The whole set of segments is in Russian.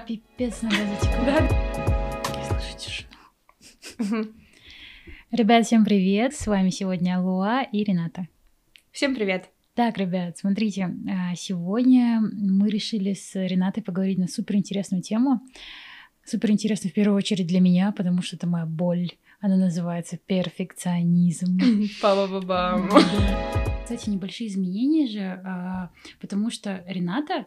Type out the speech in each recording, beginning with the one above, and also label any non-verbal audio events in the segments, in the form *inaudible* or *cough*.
Пипец, надо затекла. Да. Слушай тишину. Ребят, всем привет! С вами сегодня Луа и Рената. Всем привет! Так, ребят, смотрите, а, сегодня мы решили с Ренатой поговорить на суперинтересную тему. Суперинтересную в первую очередь для меня, потому что это моя боль. Она называется перфекционизм. Па-ба-ба-бам. Кстати, небольшие изменения же, а, потому что Рената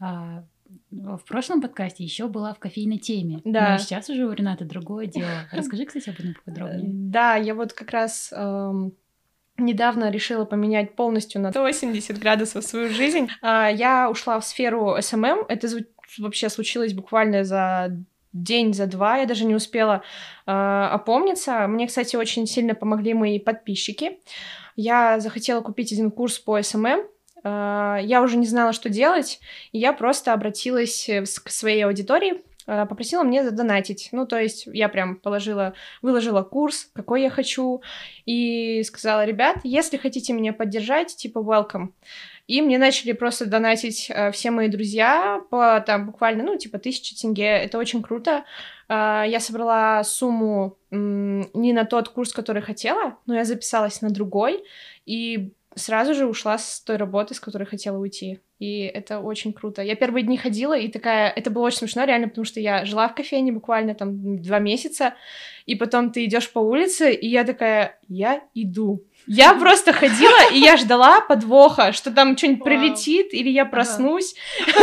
а, в прошлом подкасте еще была в кофейной теме. Да. Но сейчас уже у Рената другое дело. Расскажи, кстати, об этом *laughs* поподробнее. Да, я вот как раз эм, недавно решила поменять полностью на 180 градусов свою жизнь. Э, я ушла в сферу SMM. Это вообще случилось буквально за день, за два, я даже не успела э, опомниться. Мне, кстати, очень сильно помогли мои подписчики. Я захотела купить один курс по SMM, я уже не знала, что делать, и я просто обратилась к своей аудитории, э, попросила мне задонатить. Ну, то есть я прям положила, выложила курс, какой я хочу, и сказала, ребят, если хотите меня поддержать, типа, welcome. И мне начали просто донатить э, все мои друзья по там буквально, ну, типа, тысячи тенге. Это очень круто. Э, я собрала сумму э, не на тот курс, который хотела, но я записалась на другой. И сразу же ушла с той работы, с которой хотела уйти. И это очень круто. Я первые дни ходила, и такая... Это было очень смешно, реально, потому что я жила в кофейне буквально там два месяца, и потом ты идешь по улице, и я такая, я иду. Я просто ходила, и я ждала подвоха, что там что-нибудь прилетит, или я проснусь,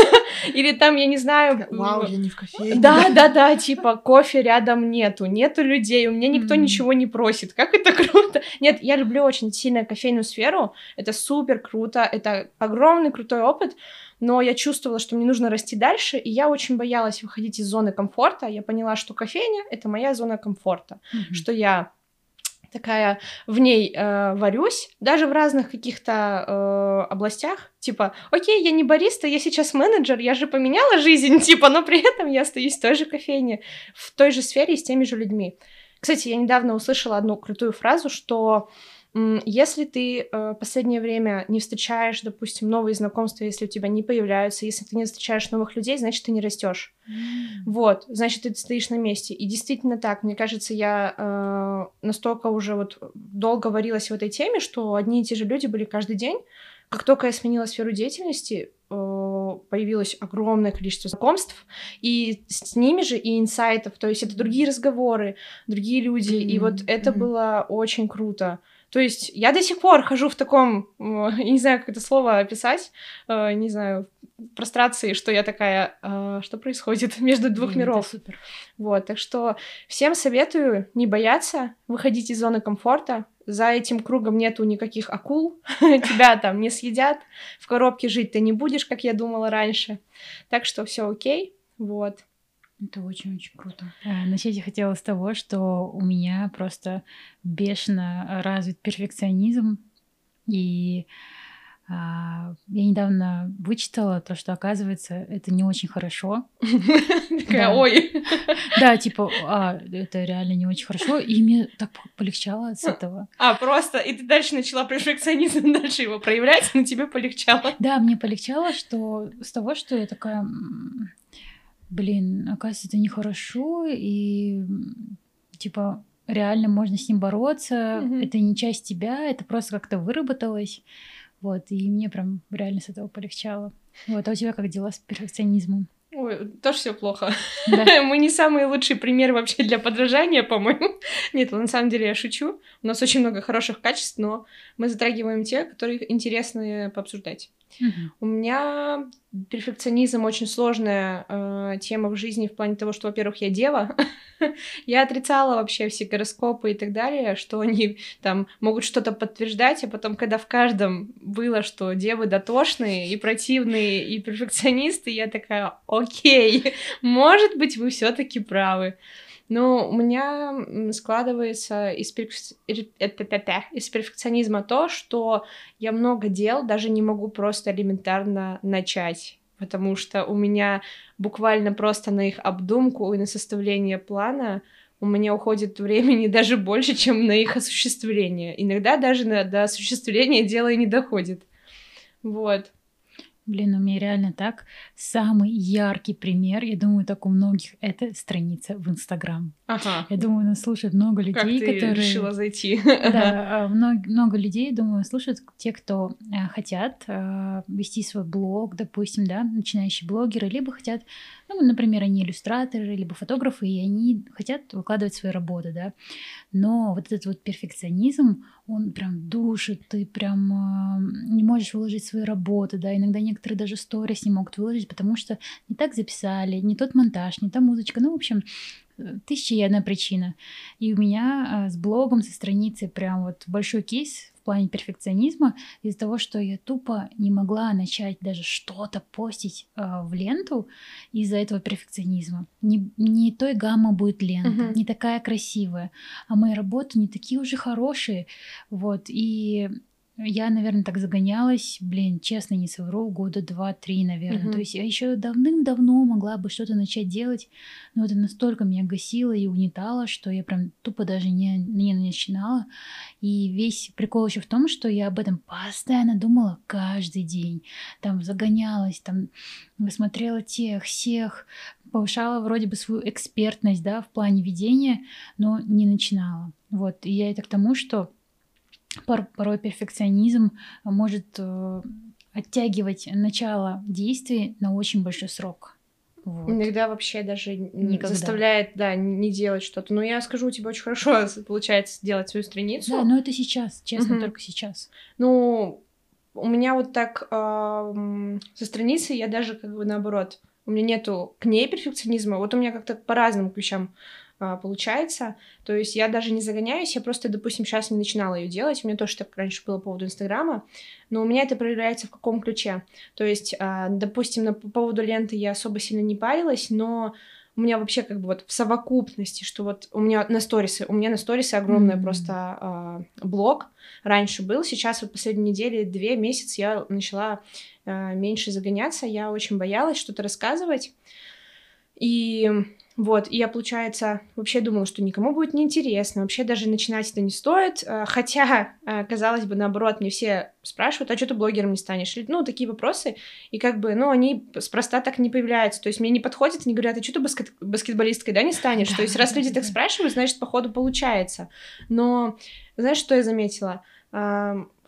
*laughs* или там, я не знаю... Вау, я не в кофейне. Да, да, да, типа кофе рядом нету, нету людей, у меня никто ничего не просит. Как это *laughs* круто! Нет, я люблю очень сильно кофейную сферу, это супер круто, это огромный крутой опыт, но я чувствовала, что мне нужно расти дальше, и я очень боялась выходить из зоны комфорта. Я поняла, что кофейня — это моя зона комфорта, mm-hmm. что я такая в ней э, варюсь, даже в разных каких-то э, областях. Типа, окей, я не бариста, я сейчас менеджер, я же поменяла жизнь, *laughs* типа, но при этом я остаюсь в той же кофейне, в той же сфере и с теми же людьми. Кстати, я недавно услышала одну крутую фразу, что если ты э, последнее время не встречаешь, допустим, новые знакомства, если у тебя не появляются, если ты не встречаешь новых людей, значит, ты не растешь. Mm. Вот, значит, ты стоишь на месте. И действительно так. Мне кажется, я э, настолько уже вот долго варилась в этой теме, что одни и те же люди были каждый день. Как только я сменила сферу деятельности, э, появилось огромное количество знакомств, и с ними же и инсайтов, то есть это другие разговоры, другие люди, mm-hmm. и вот это mm-hmm. было очень круто. То есть я до сих пор хожу в таком, *laughs* я не знаю, как это слово описать, э, не знаю, прострации, что я такая, э, что происходит *laughs* между двух Блин, миров. супер. Вот, так что всем советую не бояться, выходить из зоны комфорта. За этим кругом нету никаких акул, *laughs* тебя там не съедят, в коробке жить ты не будешь, как я думала раньше. Так что все окей, вот. Это очень-очень круто. А, начать я хотела с того, что у меня просто бешено развит перфекционизм. И а, я недавно вычитала то, что, оказывается, это не очень хорошо. *laughs* Такая, ой. *laughs* Да, типа, а, это реально не очень хорошо, и мне так полегчало от этого. А, просто, и ты дальше начала перфекционизм, *laughs* дальше его проявлять, но тебе полегчало. Да, мне полегчало, что с того, что я такая, блин, оказывается, это нехорошо, и типа реально можно с ним бороться, mm-hmm. это не часть тебя, это просто как-то выработалось. Вот, и мне прям реально с этого полегчало. Вот, а у тебя как дела с перфекционизмом? Ой, тоже все плохо. Да. *laughs* Мы не самые лучшие примеры вообще для подражания, по-моему. *laughs* Нет, на самом деле я шучу. У нас очень много хороших качеств, но мы затрагиваем те, которые интересны пообсуждать. У меня перфекционизм очень сложная э, тема в жизни в плане того, что, во-первых, я дева. *laughs* я отрицала вообще все гороскопы и так далее, что они там могут что-то подтверждать, а потом, когда в каждом было, что девы дотошные и противные и перфекционисты, я такая, окей, *laughs* может быть, вы все-таки правы. Но у меня складывается из, перф... из перфекционизма то, что я много дел даже не могу просто элементарно начать потому что у меня буквально просто на их обдумку и на составление плана у меня уходит времени *laughs* даже больше, чем на их осуществление. Иногда даже на, до осуществления дело и не доходит. Вот. Блин, у меня реально так. Самый яркий пример, я думаю, так у многих, это страница в Инстаграм. Ага. Я думаю, нас слушают много людей, как ты которые... решила зайти? Да, *laughs* а, много, много людей, думаю, слушают те, кто а, хотят а, вести свой блог, допустим, да, начинающие блогеры, либо хотят, ну, например, они иллюстраторы, либо фотографы, и они хотят выкладывать свои работы, да. Но вот этот вот перфекционизм, он прям душит, ты прям не можешь выложить свои работы, да, иногда некоторые даже сторис не могут выложить, потому что не так записали, не тот монтаж, не та музычка, ну, в общем, тысяча и одна причина. И у меня с блогом, со страницей прям вот большой кейс в плане перфекционизма из-за того, что я тупо не могла начать даже что-то постить э, в ленту из-за этого перфекционизма. Не, не той гамма будет лента, uh-huh. не такая красивая, а мои работы не такие уже хорошие. Вот, и я, наверное, так загонялась, блин, честно, не совру, года два-три, наверное. Угу. То есть я еще давным-давно могла бы что-то начать делать, но это настолько меня гасило и угнетало, что я прям тупо даже не, не начинала. И весь прикол еще в том, что я об этом постоянно думала каждый день. Там загонялась, там смотрела тех, всех, повышала вроде бы свою экспертность, да, в плане ведения, но не начинала. Вот, и я это к тому, что порой перфекционизм может э, оттягивать начало действий на очень большой срок. Вот. Иногда вообще даже Никогда. заставляет, да, не делать что-то. Но я скажу, у тебя очень хорошо *laughs* получается сделать свою страницу. Да, но это сейчас, честно, угу. только сейчас. Ну, у меня вот так э, со страницей я даже как бы наоборот, у меня нету к ней перфекционизма. Вот у меня как-то по разным вещам а, получается. То есть я даже не загоняюсь, я просто, допустим, сейчас не начинала ее делать. У меня тоже так раньше было по поводу Инстаграма, но у меня это проявляется в каком ключе. То есть, а, допустим, на, по поводу ленты я особо сильно не парилась, но у меня вообще как бы вот в совокупности, что вот у меня на сторисы, у меня на сторисы огромный mm-hmm. просто э, блок раньше был, сейчас вот последние недели, две месяца я начала э, меньше загоняться, я очень боялась что-то рассказывать, и вот, и я, получается, вообще думала, что никому будет неинтересно, вообще даже начинать это не стоит, э, хотя, э, казалось бы, наоборот, мне все спрашивают, а что ты блогером не станешь? Ну, такие вопросы, и как бы, ну, они спроста так не появляются, то есть мне не подходят, они говорят, а что ты баскет баскетболисткой, да, не станешь? То есть раз *laughs* люди так спрашивают, значит, походу получается. Но знаешь, что я заметила?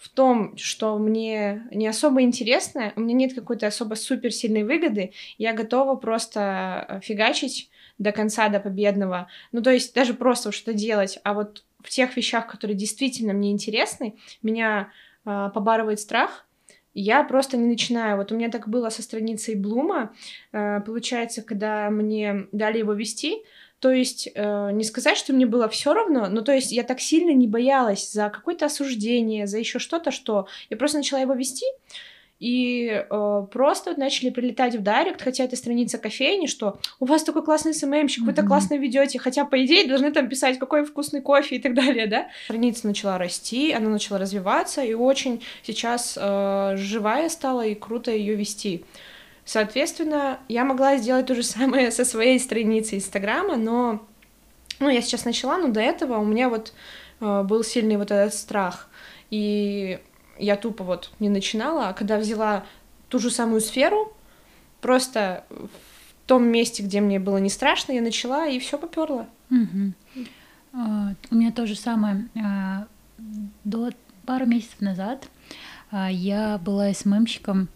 в том, что мне не особо интересно, у меня нет какой-то особо суперсильной выгоды, я готова просто э, фигачить до конца, до победного. Ну, то есть даже просто что-то делать. А вот в тех вещах, которые действительно мне интересны, меня э, побарывает страх, я просто не начинаю. Вот у меня так было со страницей Блума. Э, получается, когда мне дали его вести, то есть э, не сказать, что мне было все равно, но то есть я так сильно не боялась за какое-то осуждение, за еще что-то, что я просто начала его вести, и э, просто вот начали прилетать в директ, хотя это страница кофейни, что у вас такой классный СММщик, вы так классно ведете, хотя по идее должны там писать, какой вкусный кофе и так далее, да. Страница начала расти, она начала развиваться, и очень сейчас э, живая стала и круто ее вести. Соответственно, я могла сделать то же самое со своей страницей Инстаграма, но ну, я сейчас начала, но до этого у меня вот э, был сильный вот этот страх. И я тупо вот не начинала, а когда взяла ту же самую сферу, просто в том месте, где мне было не страшно, я начала и все поперло. Угу. Uh, у меня то же самое. Uh, до пару месяцев назад uh, я была СММщиком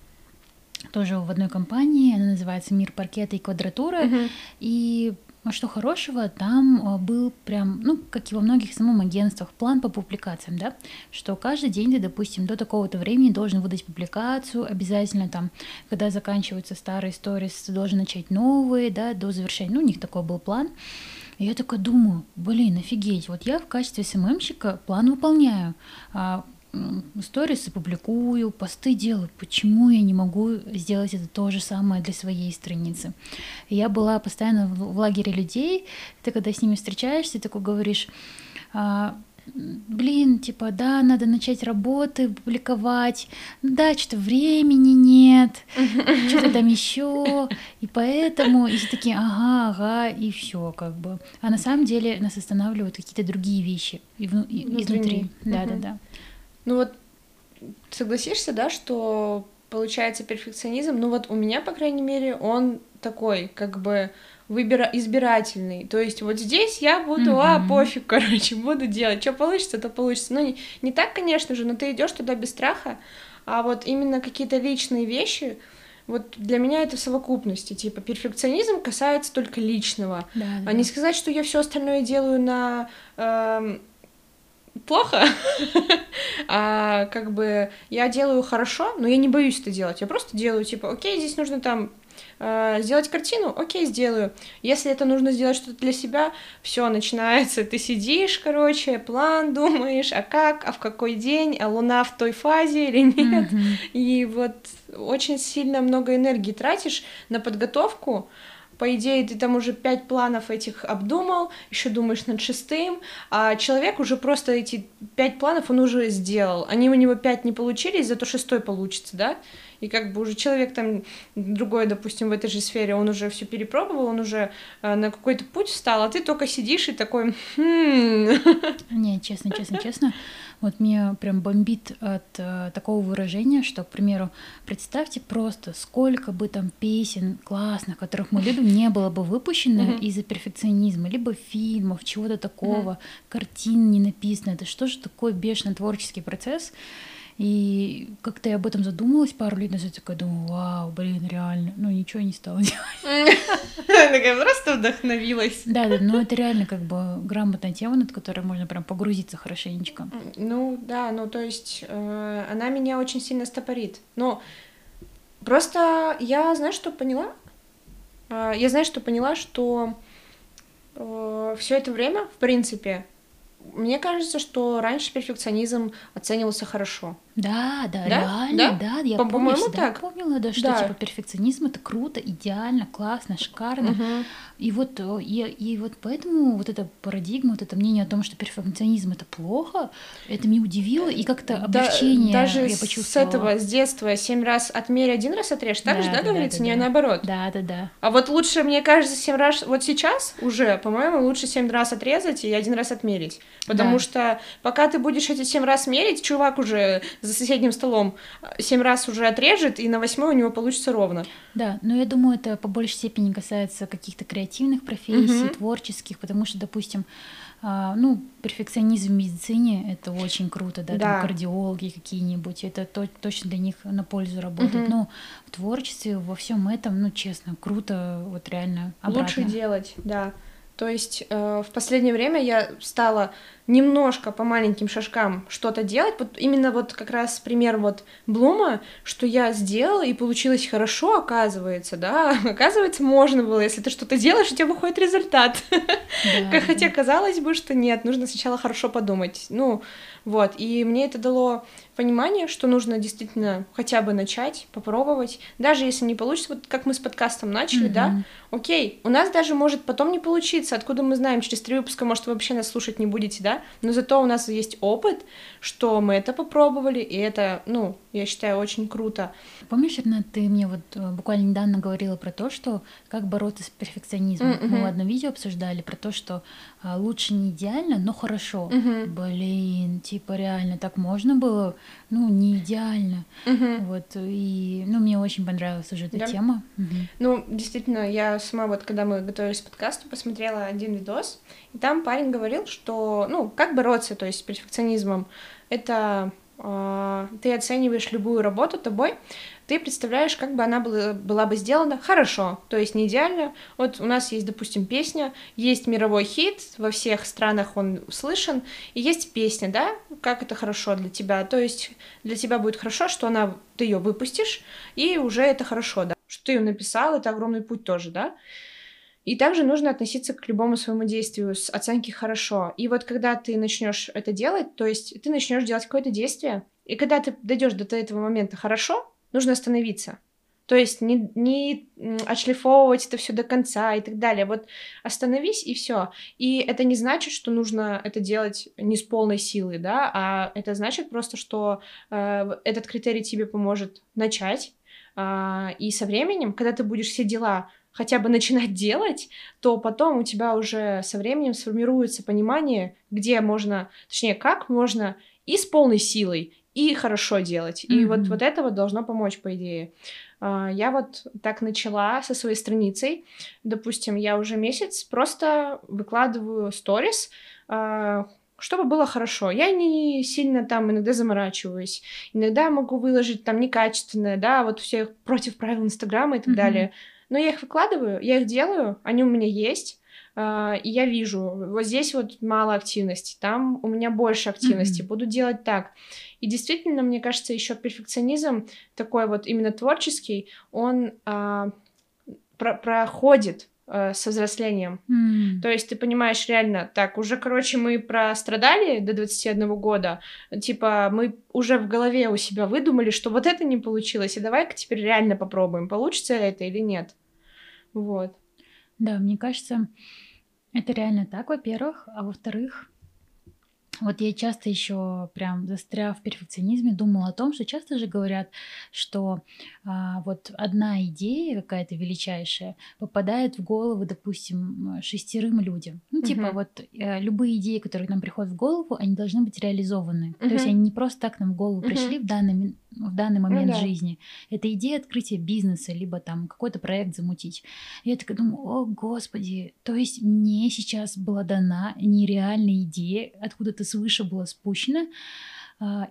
тоже в одной компании, она называется «Мир паркета и квадратуры», uh-huh. и а что хорошего, там а, был прям, ну, как и во многих самом агентствах, план по публикациям, да, что каждый день ты, допустим, до такого-то времени должен выдать публикацию, обязательно там, когда заканчиваются старые сторис, ты должен начать новые, да, до завершения, ну, у них такой был план. И я такая думаю, блин, офигеть, вот я в качестве СММщика план выполняю, а сторисы публикую, посты делаю. Почему я не могу сделать это то же самое для своей страницы? я была постоянно в лагере людей, ты когда с ними встречаешься, ты такой говоришь, а, блин, типа, да, надо начать работы, публиковать, да, что-то времени нет, что-то там еще, и поэтому, и все такие, ага, ага, и все, как бы. А на самом деле нас останавливают какие-то другие вещи и, и, изнутри. Да, да, да. Ну вот согласишься, да, что получается перфекционизм, ну вот у меня, по крайней мере, он такой, как бы выбира избирательный. То есть вот здесь я буду, mm-hmm. а, пофиг, *laughs* короче, буду делать. Что получится, то получится. Ну, не, не так, конечно же, но ты идешь туда без страха, а вот именно какие-то личные вещи, вот для меня это в совокупности. Типа, перфекционизм касается только личного. Да, да. А не сказать, что я все остальное делаю на э, плохо, *laughs* а как бы я делаю хорошо, но я не боюсь это делать. Я просто делаю, типа, окей, здесь нужно там э, сделать картину, окей, сделаю. Если это нужно сделать что-то для себя, все начинается. Ты сидишь, короче, план думаешь, а как, а в какой день, а луна в той фазе или *laughs* нет. Mm-hmm. И вот очень сильно много энергии тратишь на подготовку, по идее, ты там уже пять планов этих обдумал, еще думаешь над шестым, а человек уже просто эти пять планов он уже сделал. Они у него пять не получились, зато шестой получится, да? И как бы уже человек там другой, допустим, в этой же сфере, он уже все перепробовал, он уже э, на какой-то путь встал, а ты только сидишь и такой, хм. Не, честно, честно, честно. Вот меня прям бомбит от э, такого выражения, что, к примеру, представьте просто, сколько бы там песен классных, которых мы любим, не было бы выпущено mm-hmm. из-за перфекционизма, либо фильмов, чего-то такого, mm-hmm. картин не написано. Это что же такое бешеный творческий процесс? И как-то я об этом задумалась пару лет назад, такая думаю, вау, блин, реально, ну ничего не стала делать. *laughs* Такая просто вдохновилась. Да, да, но это реально как бы грамотная тема, над которой можно прям погрузиться хорошенечко. Ну да, ну то есть э, она меня очень сильно стопорит. Но просто я, знаешь, что поняла? Э, я, знаю, что поняла, что э, все это время, в принципе, мне кажется, что раньше перфекционизм оценивался хорошо. Да, да, да? реально, да, да я По- помню, всегда так. помнила, да, что да. типа перфекционизм это круто, идеально, классно, шикарно. Угу. И вот и, и вот поэтому вот эта парадигма, вот это мнение о том, что перфекционизм это плохо, это меня удивило и как-то облегчение да, даже я почувствовала. с этого, с детства, семь раз отмерь, один раз отрежь, так да, же, да, да говорится, да, не да. наоборот. Да, да, да. А вот лучше, мне кажется, семь раз, вот сейчас уже, по-моему, лучше семь раз отрезать и один раз отмерить, потому да. что пока ты будешь эти семь раз мерить, чувак уже за соседним столом семь раз уже отрежет, и на восьмой у него получится ровно. Да, но я думаю, это по большей степени касается каких-то креативных профессий, угу. творческих, потому что, допустим, а, ну, перфекционизм в медицине это очень круто, да, да. там кардиологи какие-нибудь, это то, точно для них на пользу работает. Угу. Но в творчестве, во всем этом, ну, честно, круто, вот реально обратно. Лучше делать, да. То есть э, в последнее время я стала немножко по маленьким шажкам что-то делать. Вот именно вот как раз пример вот Блума, что я сделала и получилось хорошо, оказывается, да, *laughs* оказывается, можно было, если ты что-то делаешь, у тебя выходит результат. Да, Хотя казалось бы, что нет, нужно сначала хорошо подумать. Ну, вот, и мне это дало понимание, что нужно действительно хотя бы начать, попробовать, даже если не получится, вот как мы с подкастом начали, mm-hmm. да, окей, у нас даже может потом не получиться, откуда мы знаем, через три выпуска, может, вы вообще нас слушать не будете, да, но зато у нас есть опыт, что мы это попробовали, и это, ну, я считаю, очень круто. Помнишь, Ренат, ты мне вот э, буквально недавно говорила про то, что как бороться с перфекционизмом. Mm-hmm. Мы в одном видео обсуждали про то, что а, лучше не идеально, но хорошо. Mm-hmm. Блин, типа реально так можно было, ну, не идеально. Mm-hmm. Вот, и, ну, мне очень понравилась уже эта да. тема. Mm-hmm. Ну, действительно, я сама вот, когда мы готовились к подкасту, посмотрела один видос, и там парень говорил, что, ну, как бороться, то есть с перфекционизмом, это э, ты оцениваешь любую работу тобой, ты представляешь, как бы она была, была бы сделана хорошо, то есть не идеально. Вот у нас есть, допустим, песня, есть мировой хит, во всех странах он слышен, и есть песня, да, как это хорошо для тебя, то есть для тебя будет хорошо, что она, ты ее выпустишь, и уже это хорошо, да, что ты ее написал, это огромный путь тоже, да. И также нужно относиться к любому своему действию с оценки хорошо. И вот когда ты начнешь это делать, то есть ты начнешь делать какое-то действие, и когда ты дойдешь до этого момента хорошо, нужно остановиться. То есть не, не отшлифовывать это все до конца и так далее. Вот остановись и все. И это не значит, что нужно это делать не с полной силой, да, а это значит просто, что э, этот критерий тебе поможет начать. Э, и со временем, когда ты будешь все дела хотя бы начинать *laughs* делать, то потом у тебя уже со временем сформируется понимание, где можно, точнее, как можно и с полной силой, и хорошо делать. И mm-hmm. вот, вот это вот должно помочь, по идее. А, я вот так начала со своей страницей. Допустим, я уже месяц просто выкладываю сторис, а, чтобы было хорошо. Я не сильно там иногда заморачиваюсь. Иногда могу выложить там некачественное, да, вот все против правил Инстаграма и так mm-hmm. далее. Но я их выкладываю, я их делаю, они у меня есть. Uh, и я вижу, вот здесь вот мало активности, там у меня больше активности, mm-hmm. буду делать так. И действительно, мне кажется, еще перфекционизм такой вот именно творческий, он uh, про- проходит Э, со взрослением. Mm. То есть ты понимаешь реально, так, уже, короче, мы прострадали до 21 года, типа, мы уже в голове у себя выдумали, что вот это не получилось, и давай-ка теперь реально попробуем, получится это или нет. Вот. Да, мне кажется, это реально так, во-первых, а во-вторых, вот я часто еще прям застряв в перфекционизме, думала о том, что часто же говорят, что а, вот одна идея какая-то величайшая попадает в голову, допустим, шестерым людям. Ну, типа uh-huh. вот а, любые идеи, которые нам приходят в голову, они должны быть реализованы. Uh-huh. То есть они не просто так нам в голову uh-huh. пришли в данный, в данный момент ну, да. жизни. Это идея открытия бизнеса, либо там какой-то проект замутить. Я такая думаю, о господи, то есть мне сейчас была дана нереальная идея, откуда-то свыше была спущена,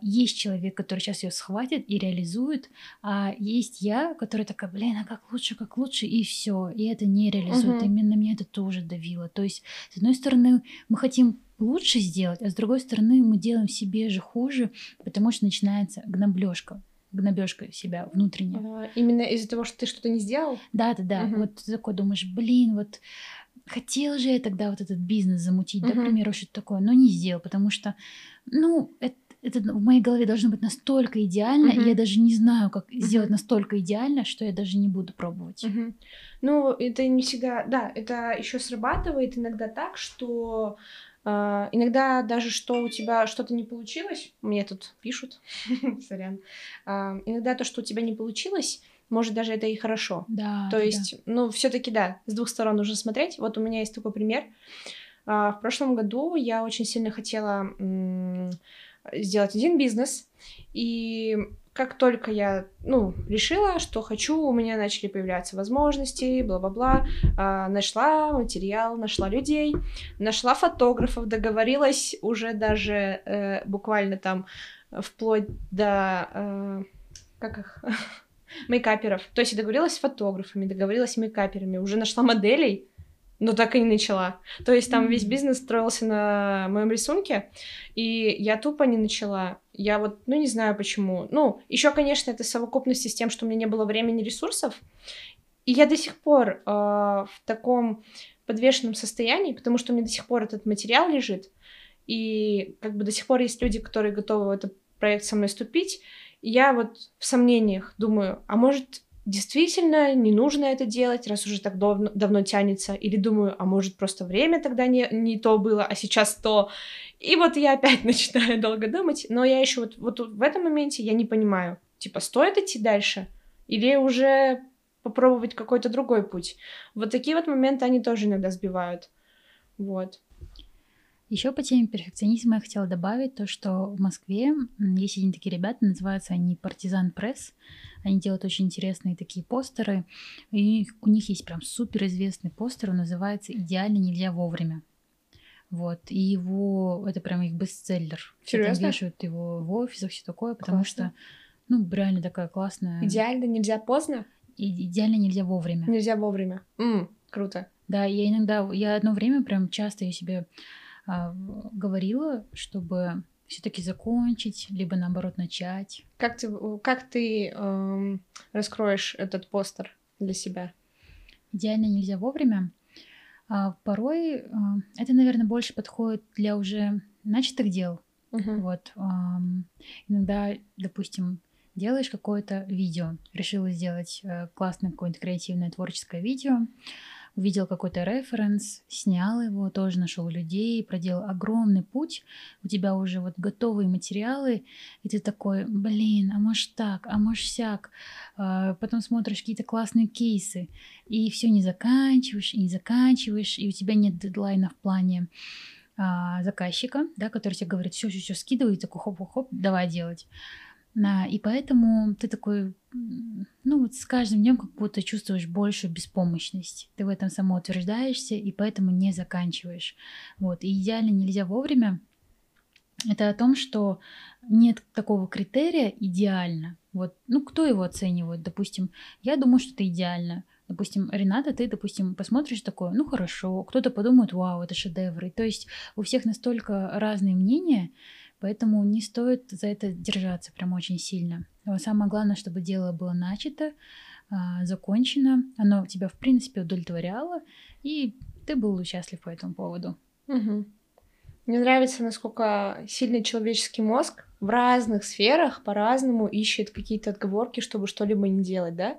есть человек, который сейчас ее схватит и реализует, а есть я, которая такая, блин, а как лучше, как лучше, и все, и это не реализует. Угу. Именно меня это тоже давило. То есть, с одной стороны, мы хотим лучше сделать, а с другой стороны, мы делаем себе же хуже, потому что начинается гноблежка гнобежка себя внутренне. А, именно из-за того, что ты что-то не сделал? Да, да, да. Угу. Вот ты такой думаешь, блин, вот хотела же я тогда вот этот бизнес замутить, угу. да, к примеру, что-то такое, но не сделал, потому что, ну, это, это в моей голове должно быть настолько идеально, угу. и я даже не знаю, как угу. сделать настолько идеально, что я даже не буду пробовать. Угу. Ну, это не всегда, да, это еще срабатывает иногда так, что Uh, иногда даже что у тебя что-то не получилось, мне тут пишут, *laughs* сорян, uh, иногда то, что у тебя не получилось, может, даже это и хорошо. Да. То есть, да. ну, все-таки да, с двух сторон нужно смотреть. Вот у меня есть такой пример. А, в прошлом году я очень сильно хотела сделать один бизнес, и как только я, ну, решила, что хочу, у меня начали появляться возможности, бла-бла-бла, а, нашла материал, нашла людей, нашла фотографов, договорилась уже даже э, буквально там вплоть до, э, как их, *laughs* мейкаперов. То есть я договорилась с фотографами, договорилась с мейкаперами, уже нашла моделей, но так и не начала. То есть там mm-hmm. весь бизнес строился на моем рисунке, и я тупо не начала. Я вот, ну, не знаю почему. Ну, еще, конечно, это совокупности с тем, что у меня не было времени ресурсов. И я до сих пор э, в таком подвешенном состоянии, потому что у меня до сих пор этот материал лежит, и как бы до сих пор есть люди, которые готовы в этот проект со мной вступить, я вот в сомнениях думаю, а может действительно не нужно это делать, раз уже так давно, давно тянется, или думаю, а может просто время тогда не, не то было, а сейчас то. И вот я опять *laughs* начинаю долго думать, но я еще вот, вот в этом моменте я не понимаю, типа, стоит идти дальше или уже попробовать какой-то другой путь. Вот такие вот моменты они тоже иногда сбивают. Вот. Еще по теме перфекционизма я хотела добавить то, что в Москве есть один такие ребята, называются они Партизан Пресс. Они делают очень интересные такие постеры. И у них есть прям суперизвестный постер, он называется «Идеально нельзя вовремя». Вот, и его, это прям их бестселлер. Серьезно? Вешают его в офисах, все такое, потому Классно. что, ну, реально такая классная... Идеально нельзя поздно? И, идеально нельзя вовремя. Нельзя вовремя. М, круто. Да, я иногда, я одно время прям часто я себе говорила, чтобы все-таки закончить, либо наоборот начать. Как ты, как ты эм, раскроешь этот постер для себя? Идеально нельзя вовремя. А, порой а, это, наверное, больше подходит для уже начатых дел. Uh-huh. Вот. А, иногда, допустим, делаешь какое-то видео, решила сделать а, классное какое-то креативное творческое видео, увидел какой-то референс, снял его, тоже нашел людей, проделал огромный путь, у тебя уже вот готовые материалы, и ты такой, блин, а может так, а может сяк, а, потом смотришь какие-то классные кейсы, и все не заканчиваешь, и не заканчиваешь, и у тебя нет дедлайна в плане а, заказчика, да, который тебе говорит, все, все, все, скидывай, такой хоп-хоп, давай делать. И поэтому ты такой, ну вот с каждым днем как будто чувствуешь большую беспомощность. Ты в этом самоутверждаешься и поэтому не заканчиваешь. Вот. И идеально нельзя вовремя. Это о том, что нет такого критерия идеально. Вот, ну, кто его оценивает? Допустим, я думаю, что это идеально. Допустим, Рената, ты, допустим, посмотришь такое, ну хорошо, кто-то подумает, вау, это шедевры. То есть у всех настолько разные мнения, Поэтому не стоит за это держаться прям очень сильно. Самое главное, чтобы дело было начато, а, закончено, оно тебя, в принципе, удовлетворяло, и ты был счастлив по этому поводу. Угу. Мне нравится, насколько сильный человеческий мозг в разных сферах по-разному ищет какие-то отговорки, чтобы что-либо не делать, да?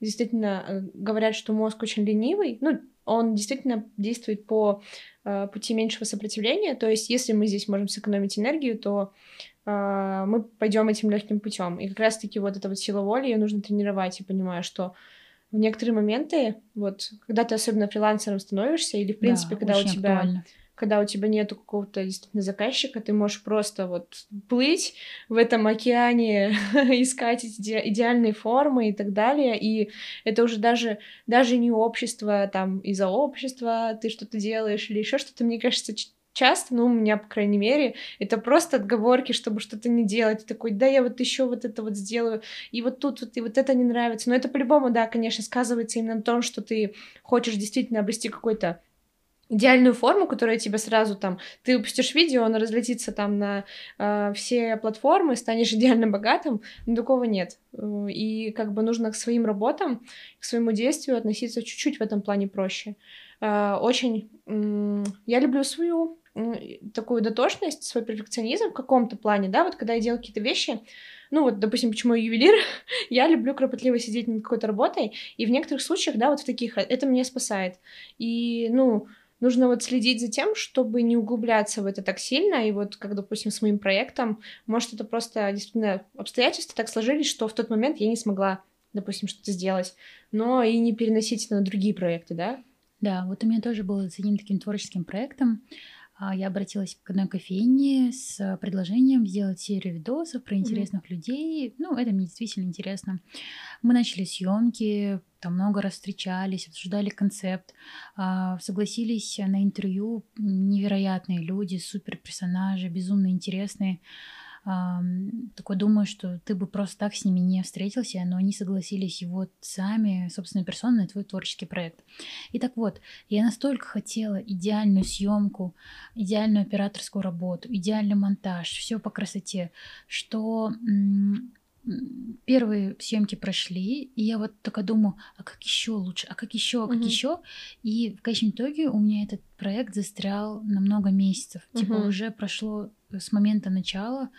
Действительно, э, говорят, что мозг очень ленивый. Ну, он действительно действует по э, пути меньшего сопротивления. То есть, если мы здесь можем сэкономить энергию, то э, мы пойдем этим легким путем. И как раз-таки вот эта вот сила воли, ее нужно тренировать. И понимаю, что в некоторые моменты, вот, когда ты особенно фрилансером становишься, или, в принципе, да, когда у тебя... Актуально когда у тебя нету какого-то действительно заказчика, ты можешь просто вот плыть в этом океане, *laughs* искать эти идеальные формы и так далее, и это уже даже, даже не общество, там, из-за общества ты что-то делаешь или еще что-то, мне кажется, часто, ну, у меня, по крайней мере, это просто отговорки, чтобы что-то не делать. Такой, да, я вот еще вот это вот сделаю, и вот тут вот, и вот это не нравится. Но это по-любому, да, конечно, сказывается именно на том, что ты хочешь действительно обрести какой-то идеальную форму, которая тебе сразу там, ты выпустишь видео, оно разлетится там на э, все платформы, станешь *laughs* идеально богатым, но такого нет. Э, и как бы нужно к своим работам, к своему действию относиться чуть-чуть в этом плане проще. Э, очень э, я люблю свою э, такую дотошность, свой перфекционизм в каком-то плане, да, вот когда я делаю какие-то вещи, ну вот, допустим, почему я ювелир, *laughs* я люблю кропотливо сидеть над какой-то работой, и в некоторых случаях, да, вот в таких, это меня спасает. И, ну, нужно вот следить за тем, чтобы не углубляться в это так сильно, и вот, как, допустим, с моим проектом, может, это просто действительно обстоятельства так сложились, что в тот момент я не смогла, допустим, что-то сделать, но и не переносить это на другие проекты, да? Да, вот у меня тоже было с одним таким творческим проектом, я обратилась к одной кофейне с предложением сделать серию видосов про интересных mm-hmm. людей. Ну, это мне действительно интересно. Мы начали съемки, там много раз встречались, обсуждали концепт, а, согласились на интервью невероятные люди, супер персонажи, безумно интересные такой думаю, что ты бы просто так с ними не встретился, но они согласились вот сами, собственно, персоной на твой творческий проект. И так вот, я настолько хотела идеальную съемку, идеальную операторскую работу, идеальный монтаж, все по красоте, что первые съемки прошли, и я вот только думаю, а как еще лучше, а как еще, а как mm-hmm. еще. И в конечном итоге у меня этот проект застрял на много месяцев. Mm-hmm. Типа уже прошло с момента начала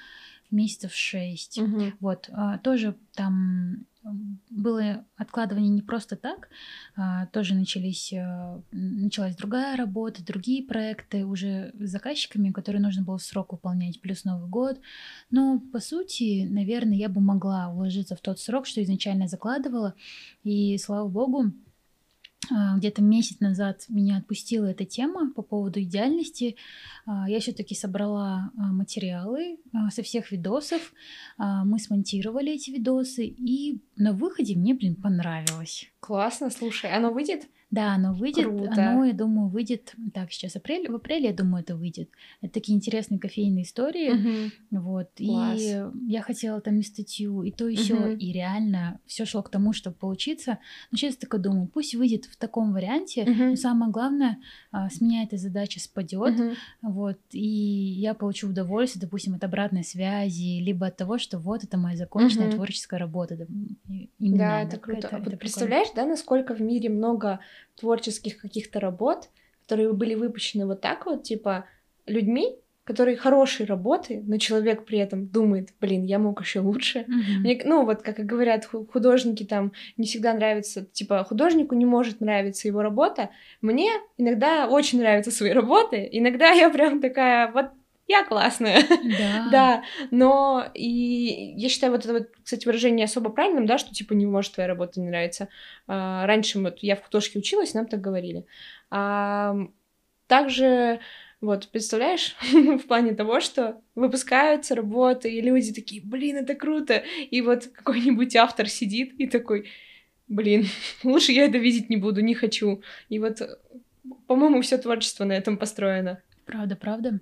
месяцев шесть. Mm-hmm. Вот а, тоже там было откладывание не просто так, а, тоже начались, а, началась другая работа, другие проекты уже с заказчиками, которые нужно было в срок выполнять, плюс Новый год. Но, по сути, наверное, я бы могла уложиться в тот срок, что изначально закладывала, и, слава богу, где-то месяц назад меня отпустила эта тема по поводу идеальности. А, я все-таки собрала а, материалы со всех видосов. Мы смонтировали эти видосы, и на выходе мне, блин, понравилось. Классно, слушай, оно выйдет? Да, оно выйдет. Круто. Оно, я думаю, выйдет. Так, сейчас апрель. В апреле, я думаю, это выйдет. Это такие интересные кофейные истории. Угу. Вот. Класс. И я хотела там и статью, и то, все. Угу. И реально все шло к тому, чтобы получиться. Но сейчас такая думаю, пусть выйдет в таком варианте. Угу. Но самое главное, а, с меня эта задача спадет. Угу. Вот. И я получу удовольствие, допустим, от обратной связи, либо от того, что вот это моя законченная угу. творческая работа. Именно, да, это круто. Это, а это представляешь, да, насколько в мире много творческих каких-то работ, которые были выпущены вот так вот, типа, людьми, которые хорошие работы, но человек при этом думает, блин, я мог еще лучше. Mm-hmm. Мне, ну, вот как и говорят художники, там не всегда нравится, типа, художнику не может нравиться его работа. Мне иногда очень нравятся свои *laughs* работы. Иногда я прям такая, вот я классная. Да. да. Но и я считаю вот это вот, кстати, выражение особо правильным, да, что типа не может твоя работа не нравится. А, раньше вот я в художке училась, нам так говорили. А, также Вот, представляешь, *laughs* в плане того, что выпускаются работы, и люди такие, блин, это круто, и вот какой-нибудь автор сидит и такой, блин, *laughs* лучше я это видеть не буду, не хочу. И вот, по-моему, все творчество на этом построено. Правда, правда.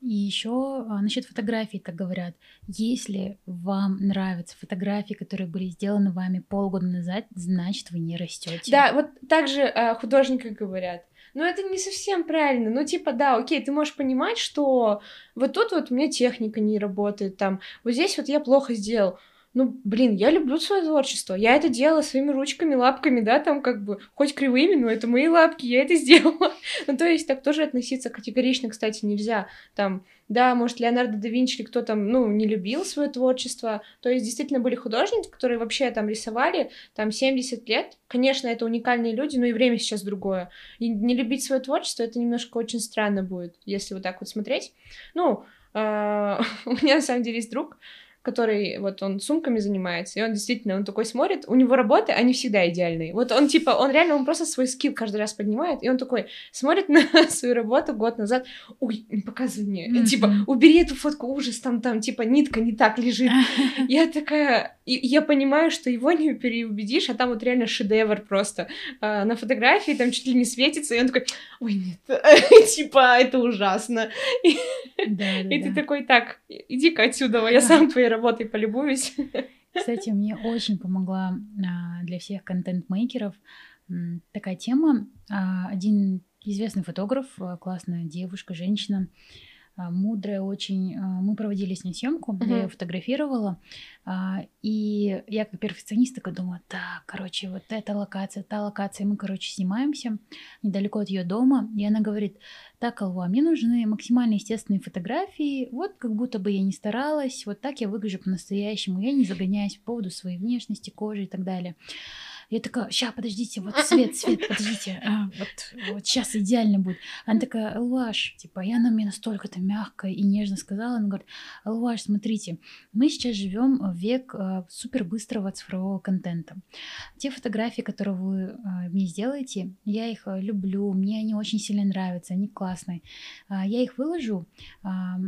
И еще а, насчет фотографий так говорят. Если вам нравятся фотографии, которые были сделаны вами полгода назад, значит вы не растете. Да, вот так же а, художники говорят. Но это не совсем правильно. Ну, типа, да, окей, ты можешь понимать, что вот тут вот у меня техника не работает, там, вот здесь вот я плохо сделал ну, блин, я люблю свое творчество. Я это делала своими ручками, лапками, да, там как бы, хоть кривыми, но это мои лапки, я это *laughs* сделала. ну, то есть так тоже относиться категорично, кстати, нельзя. Там, да, может, Леонардо да Винчи или кто там, ну, не любил свое творчество. То есть действительно были художники, которые вообще там рисовали, там, 70 лет. Конечно, это уникальные люди, но и время сейчас другое. И не любить свое творчество, это немножко очень странно будет, если вот так вот смотреть. Ну, а, *laughs* у меня на самом деле есть друг, который вот он сумками занимается, и он действительно, он такой смотрит, у него работы, они всегда идеальные. Вот он типа, он реально, он просто свой скилл каждый раз поднимает, и он такой смотрит *laughs* на свою работу год назад, ой, показывай мне, mm-hmm. типа, убери эту фотку, ужас, там, там, типа, нитка не так лежит. *laughs* Я такая, и я понимаю, что его не переубедишь, а там вот реально шедевр просто. А, на фотографии там чуть ли не светится, и он такой, ой, нет, *laughs* типа, это ужасно. И, ты такой, так, иди-ка отсюда, я сам твоей работой полюбуюсь. *laughs* Кстати, мне очень помогла а, для всех контент-мейкеров такая тема. А, один известный фотограф, а, классная девушка, женщина, мудрая очень. Мы проводили с ней съемку, uh-huh. я ее фотографировала. И я как перфекционист такая думаю, так, короче, вот эта локация, та локация. Мы, короче, снимаемся недалеко от ее дома. И она говорит, так, Алва, мне нужны максимально естественные фотографии. Вот как будто бы я не старалась. Вот так я выгляжу по-настоящему. Я не загоняюсь по поводу своей внешности, кожи и так далее. Я такая, ща, подождите, вот *laughs* свет, свет, подождите, а, вот, вот сейчас идеально будет. Она такая, Алваш, типа, я на мне настолько-то мягко и нежно сказала, она говорит, Алваш, смотрите, мы сейчас живем в век а, супер быстрого цифрового контента. Те фотографии, которые вы а, мне сделаете, я их а, люблю, мне они очень сильно нравятся, они классные. А, я их выложу, а,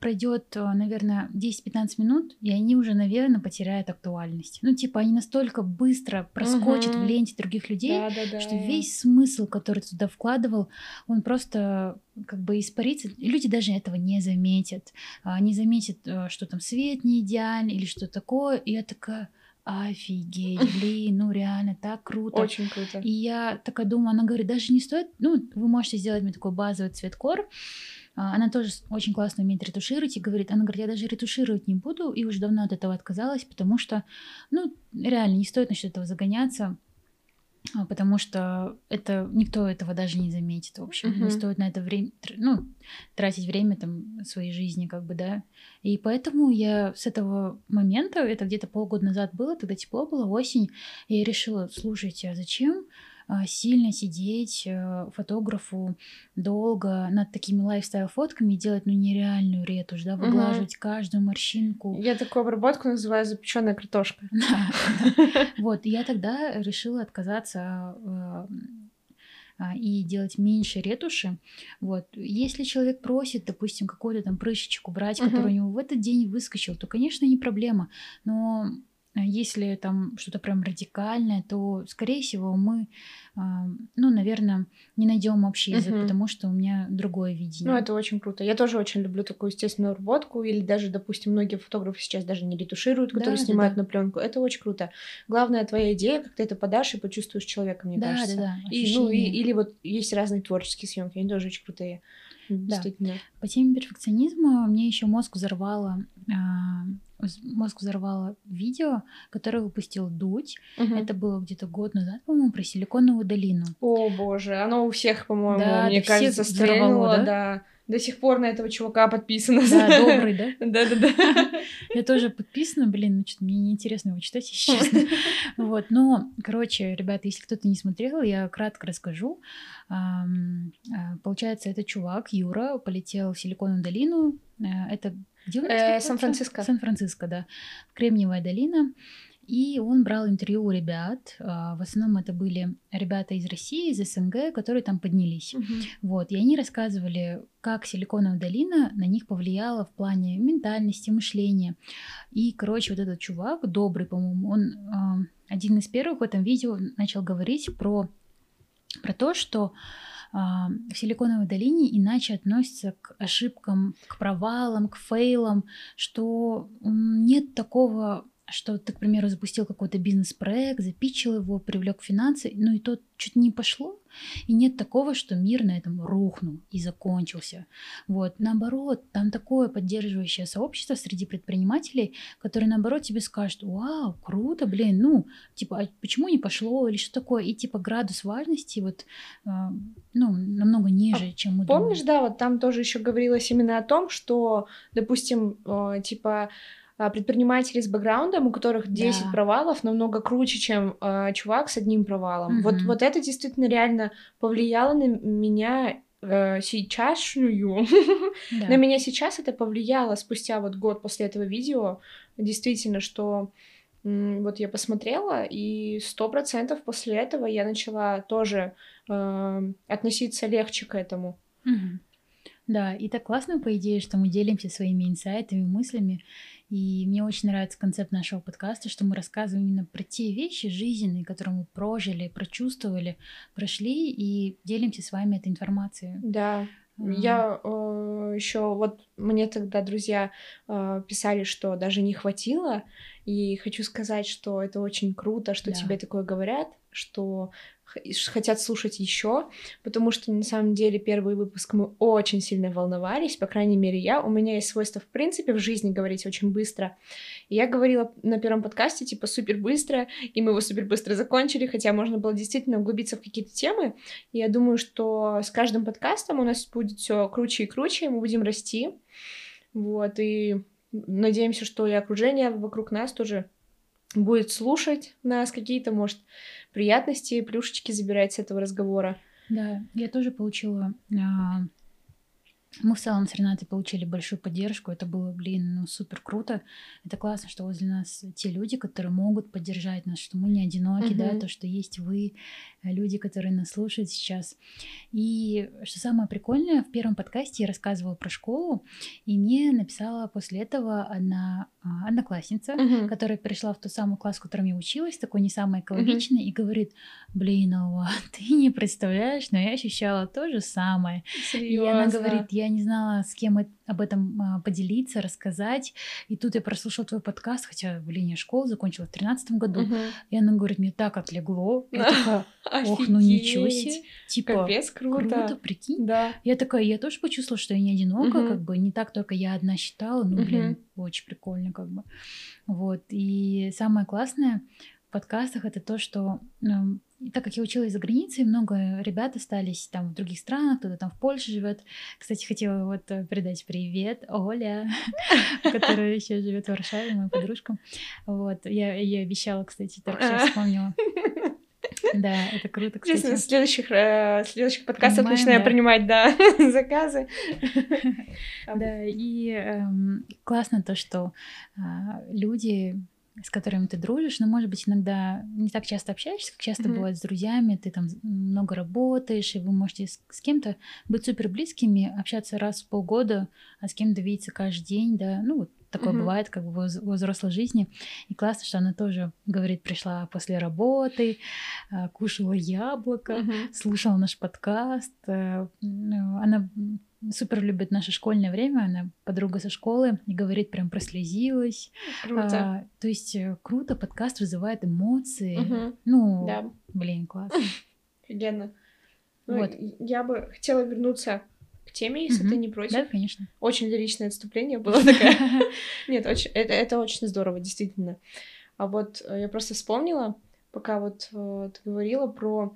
пройдет, а, наверное, 10-15 минут, и они уже, наверное, потеряют актуальность. Ну, типа, они настолько быстро проскочат угу. в ленте других людей, да, да, да. что весь смысл, который ты туда вкладывал, он просто как бы испарится. люди даже этого не заметят. Не заметят, э, что там свет не идеальный или что такое. И я такая офигеть, *laughs* блин, ну реально так круто. Очень круто. И я такая думаю, она говорит, даже не стоит, ну, вы можете сделать мне такой базовый цвет кор, а, она тоже очень классно умеет ретушировать и говорит, она говорит, я даже ретушировать не буду, и уже давно от этого отказалась, потому что, ну, реально не стоит насчет этого загоняться, а, потому что это никто этого даже не заметит, в общем, uh-huh. не стоит на это время, ну, тратить время там своей жизни, как бы, да. И поэтому я с этого момента, это где-то полгода назад было, тогда тепло было, осень, я решила, слушайте, а зачем а, сильно сидеть э, фотографу долго над такими лайфстайл-фотками и делать ну нереальную ретушь, да, выглаживать угу. каждую морщинку. Я такую обработку называю запеченная картошка. *laughs* *laughs* Вот, я тогда решила отказаться э, а, и делать меньше ретуши. Вот. Если человек просит, допустим, какой-то там прыщичек убрать, uh-huh. который у него в этот день выскочил, то, конечно, не проблема. Но а если там что-то прям радикальное, то, скорее всего, мы, а, ну, наверное, не найдем общий язык, угу. потому что у меня другое видение. Ну, это очень круто. Я тоже очень люблю такую естественную работку, или даже, допустим, многие фотографы сейчас даже не ретушируют, которые да, снимают да, да. на пленку. Это очень круто. Главное твоя идея, как ты это подашь и почувствуешь человека, мне да, кажется. Да, да, и, ну, и, или вот есть разные творческие съемки, они тоже очень крутые. Да. По теме перфекционизма мне еще мозг взорвало а, мозг взорвало видео, которое выпустил Дудь. Угу. Это было где-то год назад, по-моему, про Силиконовую долину. О боже, оно у всех, по-моему, да, мне кажется, стрельнуло, да? да. До сих пор на этого чувака подписано. Да, добрый, да? *laughs* Да-да-да. Я тоже подписана, блин, ну что-то мне неинтересно его читать, если честно. *laughs* Вот, но, короче, ребята, если кто-то не смотрел, я кратко расскажу. А, получается, этот чувак, Юра, полетел в Силиконовую долину. Э, это где Сан-Франциско. Сан-Франциско, да. Кремниевая долина. И он брал интервью у ребят. В основном это были ребята из России, из СНГ, которые там поднялись. Мгм. Вот, и они рассказывали, как Силиконовая долина на них повлияла в плане ментальности, мышления. И, короче, вот этот чувак, добрый, по-моему, он а, один из первых в этом видео начал говорить про, про то, что а, в Силиконовой долине иначе относятся к ошибкам, к провалам, к фейлам, что нет такого что ты, к примеру, запустил какой-то бизнес-проект, запичил его, привлек финансы, ну и то чуть не пошло, и нет такого, что мир на этом рухнул и закончился. Вот. Наоборот, там такое поддерживающее сообщество среди предпринимателей, которые, наоборот, тебе скажут, вау, круто, блин, ну, типа, а почему не пошло, или что такое, и типа градус важности вот, э, ну, намного ниже, чем мы Помнишь, думали. да, вот там тоже еще говорилось именно о том, что, допустим, э, типа а, предприниматели с бэкграундом, у которых 10 Да. провалов, намного круче, чем э, чувак с одним провалом. Вот, Мгм. вот это действительно реально повлияло на меня э, сейчасшнюю. Да. На меня сейчас это повлияло спустя вот год после этого видео. Действительно, что вот я посмотрела, и сто процентов после этого я начала тоже э, относиться легче к этому. Мгм. Да, и так классно, по идее, что мы делимся своими инсайтами, мыслями. И мне очень нравится концепт нашего подкаста, что мы рассказываем именно про те вещи жизненные, которые мы прожили, прочувствовали, прошли, и делимся с вами этой информацией. Да. Я еще вот мне тогда друзья э, писали, что даже не хватило, и хочу сказать, что это очень круто, что Да. тебе такое говорят, что хотят слушать еще, потому что на самом деле первый выпуск мы очень сильно волновались, по крайней мере я. У меня есть свойство в принципе в жизни говорить очень быстро. И я говорила на первом подкасте типа супер быстро, и мы его супер быстро закончили, хотя можно было действительно углубиться в какие-то темы. И я думаю, что с каждым подкастом у нас будет все круче и круче, мы будем расти. Вот, и надеемся, что и окружение вокруг нас тоже будет слушать нас, какие-то, может, приятности, плюшечки забирать с этого разговора. Да, я тоже получила... а, Мы в целом с Ренатой получили большую поддержку. Это было, блин, ну супер круто. Это классно, что возле нас те люди, которые могут поддержать нас, что мы не одиноки, да, Мгм. то, что есть вы, э, люди, которые нас слушают сейчас. И что самое прикольное, в первом подкасте я рассказывала про школу, и мне написала после этого одна а, одноклассница, которая пришла в тот самый класс, в котором я училась, такой не самый экологичный, и говорит, блин, Алла, ты не представляешь, но я ощущала то же самое. И она Серьезно. говорит, я не знала, с кем об этом а, поделиться, рассказать. И тут я прослушала твой подкаст, хотя, блин, я школу закончила в тринадцатом году. Мгм. И она говорит, мне так отлегло. Я *laughs* такая, ох, ну ничего себе. Типа, Капец, круто. круто, прикинь. Да. Я такая, я тоже почувствовала, что я не одинока, Мгм. как бы не так только я одна считала, ну, блин, Мгм. очень прикольно, как бы. Вот. И самое классное в подкастах это то, что ну, и так как я училась за границей, много ребят остались там в других странах, кто-то там в Польше живет. Кстати, хотела вот э, передать привет Оля, *laughs* которая еще живет в Варшаве, моя подружка. Вот, я ей обещала, кстати, так сейчас вспомнила. *laughs* Да, это круто, кстати. с следующих, э, следующих подкастов Понимаем, начинаю да. принимать, да, *laughs* заказы. Да, и эм, классно то, что а, люди, с которыми ты дружишь, ну, может быть, иногда не так часто общаешься, как часто Мгм. бывает с друзьями, ты там много работаешь, и вы можете с, с кем-то быть супер близкими, общаться раз в полгода, а с кем-то видеться каждый день, да, ну, вот такое Мгм. бывает как бы во вз- во взрослой жизни. И классно, что она тоже, говорит, пришла после работы, а, кушала яблоко, Мгм. слушала наш подкаст. э, ну, Она супер любит наше школьное время, она подруга со школы и говорит, прям прослезилась. Круто. А, то есть э, круто, подкаст вызывает эмоции. Мгм. Ну, Да, блин, классно. *laughs* офигенно. Ну, Вот. Я бы хотела вернуться к теме, если Мгм. ты не против. Да, конечно. Очень лиричное отступление было такое. *laughs* Нет, очень, это, это очень здорово, действительно. А вот э, я просто вспомнила, пока вот э, ты говорила про...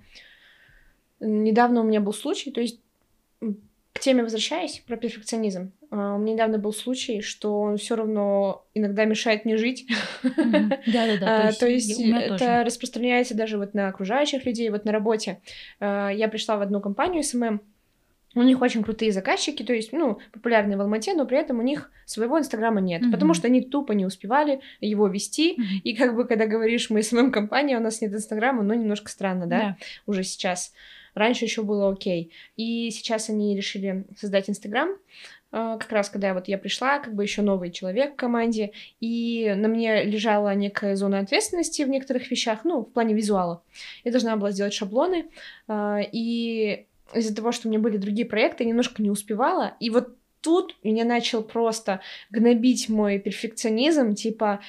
Недавно у меня был случай, то есть к теме возвращаясь, про перфекционизм. А, У меня недавно был случай, что он все равно иногда мешает мне жить. Да-да-да. *laughs* А, То есть это распространяется даже вот на окружающих людей, вот на работе. А, Я пришла в одну компанию SMM, у них очень крутые заказчики, то есть, ну, популярные в Алмате, но при этом у них своего Инстаграма нет, mm-hmm. потому что они тупо не успевали его вести, mm-hmm. и как бы, когда говоришь, мы SMM-компания, у нас нет Инстаграма, ну, немножко странно, да, yeah. уже сейчас. Раньше еще было окей. И сейчас они решили создать Инстаграм, а, как раз когда вот я пришла, как бы еще новый человек в команде, и на мне лежала некая зона ответственности в некоторых вещах, ну, в плане визуала. Я должна была сделать шаблоны, а, и из-за того, что у меня были другие проекты, я немножко не успевала, и вот тут меня начал просто гнобить мой перфекционизм, типа,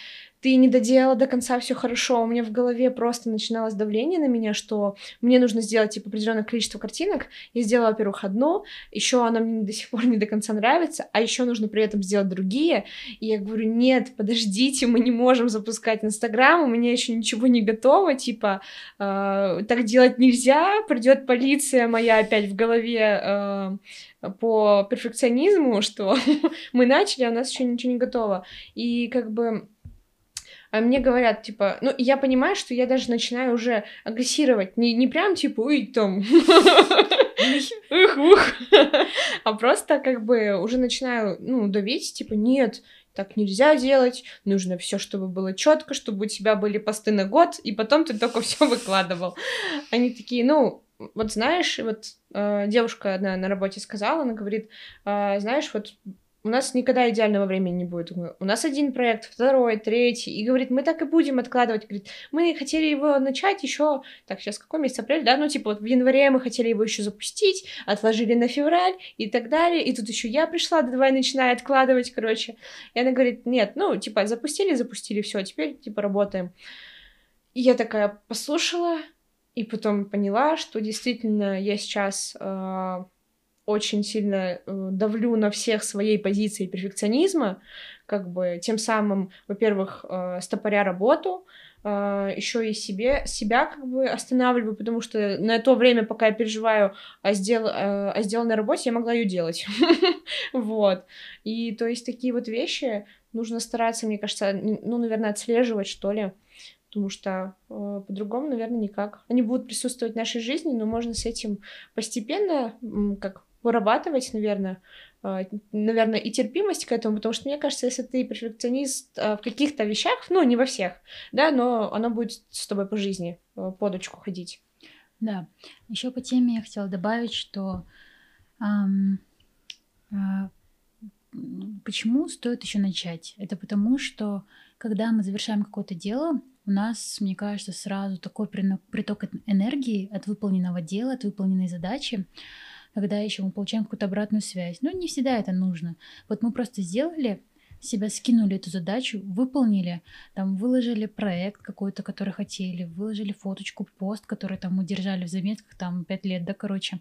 ты не доделала до конца все хорошо. У меня в голове просто начиналось давление на меня, что мне нужно сделать типа определенное количество картинок. Я сделала, во-первых, одну, еще она мне до сих пор не до конца нравится, а еще нужно при этом сделать другие. И я говорю, нет, подождите, мы не можем запускать Инстаграм, у меня еще ничего не готово, типа э, так делать нельзя, придет полиция моя опять в голове. Э, по перфекционизму, что *laughs* мы начали, а у нас еще ничего не готово. И как бы а мне говорят, типа, ну, я понимаю, что я даже начинаю уже агрессировать, не, не прям, типа, ой, там, ух, ух, а просто, как бы, уже начинаю, ну, давить, типа, нет, так нельзя делать, нужно все, чтобы было четко, чтобы у тебя были посты на год, и потом ты только все выкладывал. Они такие, ну, вот знаешь, вот э, девушка одна на работе сказала, она говорит, э, знаешь, вот у нас никогда идеального времени не будет. У нас один проект, второй, третий. И говорит, мы так и будем откладывать. Говорит, мы хотели его начать еще, так, сейчас какой месяц, апрель, да, ну, типа, вот в январе мы хотели его еще запустить, отложили на февраль и так далее. И тут еще я пришла, да давай начинай откладывать, короче. И она говорит, нет, ну, типа, запустили, запустили, все, теперь, типа, работаем. И я такая послушала, и потом поняла, что действительно я сейчас э, очень сильно э, давлю на всех своей позиции перфекционизма, как бы тем самым, во-первых, э, стопоря работу, Uh, э, еще и себе, себя как бы останавливаю, потому что на то время, пока я переживаю о, сдел, о сделанной работе, я могла ее делать. *laughs* вот. И то есть такие вот вещи нужно стараться, мне кажется, ну, наверное, отслеживать, что ли, потому что э, по-другому, наверное, никак. Они будут присутствовать в нашей жизни, но можно с этим постепенно, как вырабатывать, наверное, а, наверное, и терпимость к этому, потому что мне кажется, если ты перфекционист а, в каких-то вещах, ну, не во всех, да, но оно будет с тобой по жизни, а, под очку ходить. Да. Еще по теме я хотела добавить, что эм, э, почему стоит еще начать? Это потому, что когда мы завершаем какое-то дело, у нас, мне кажется, сразу такой приток энергии от выполненного дела, от выполненной задачи, когда еще мы получаем какую-то обратную связь. Но не всегда это нужно. Вот мы просто сделали себя скинули эту задачу, выполнили, там выложили проект какой-то, который хотели, выложили фоточку, пост, который там мы держали в заметках там пять лет, да, короче.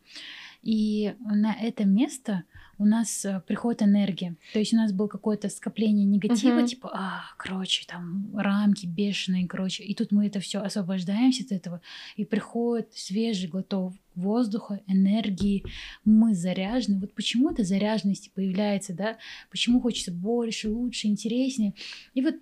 И на это место у нас э, приходит энергия. То есть у нас было какое-то скопление негатива, uh-huh. типа, а, короче, там рамки бешеные, короче. И тут мы это все освобождаемся от этого, и приходит свежий глоток воздуха, энергии, мы заряжены. Вот почему эта заряженность появляется, да? Почему хочется больше, лучше, интереснее. И вот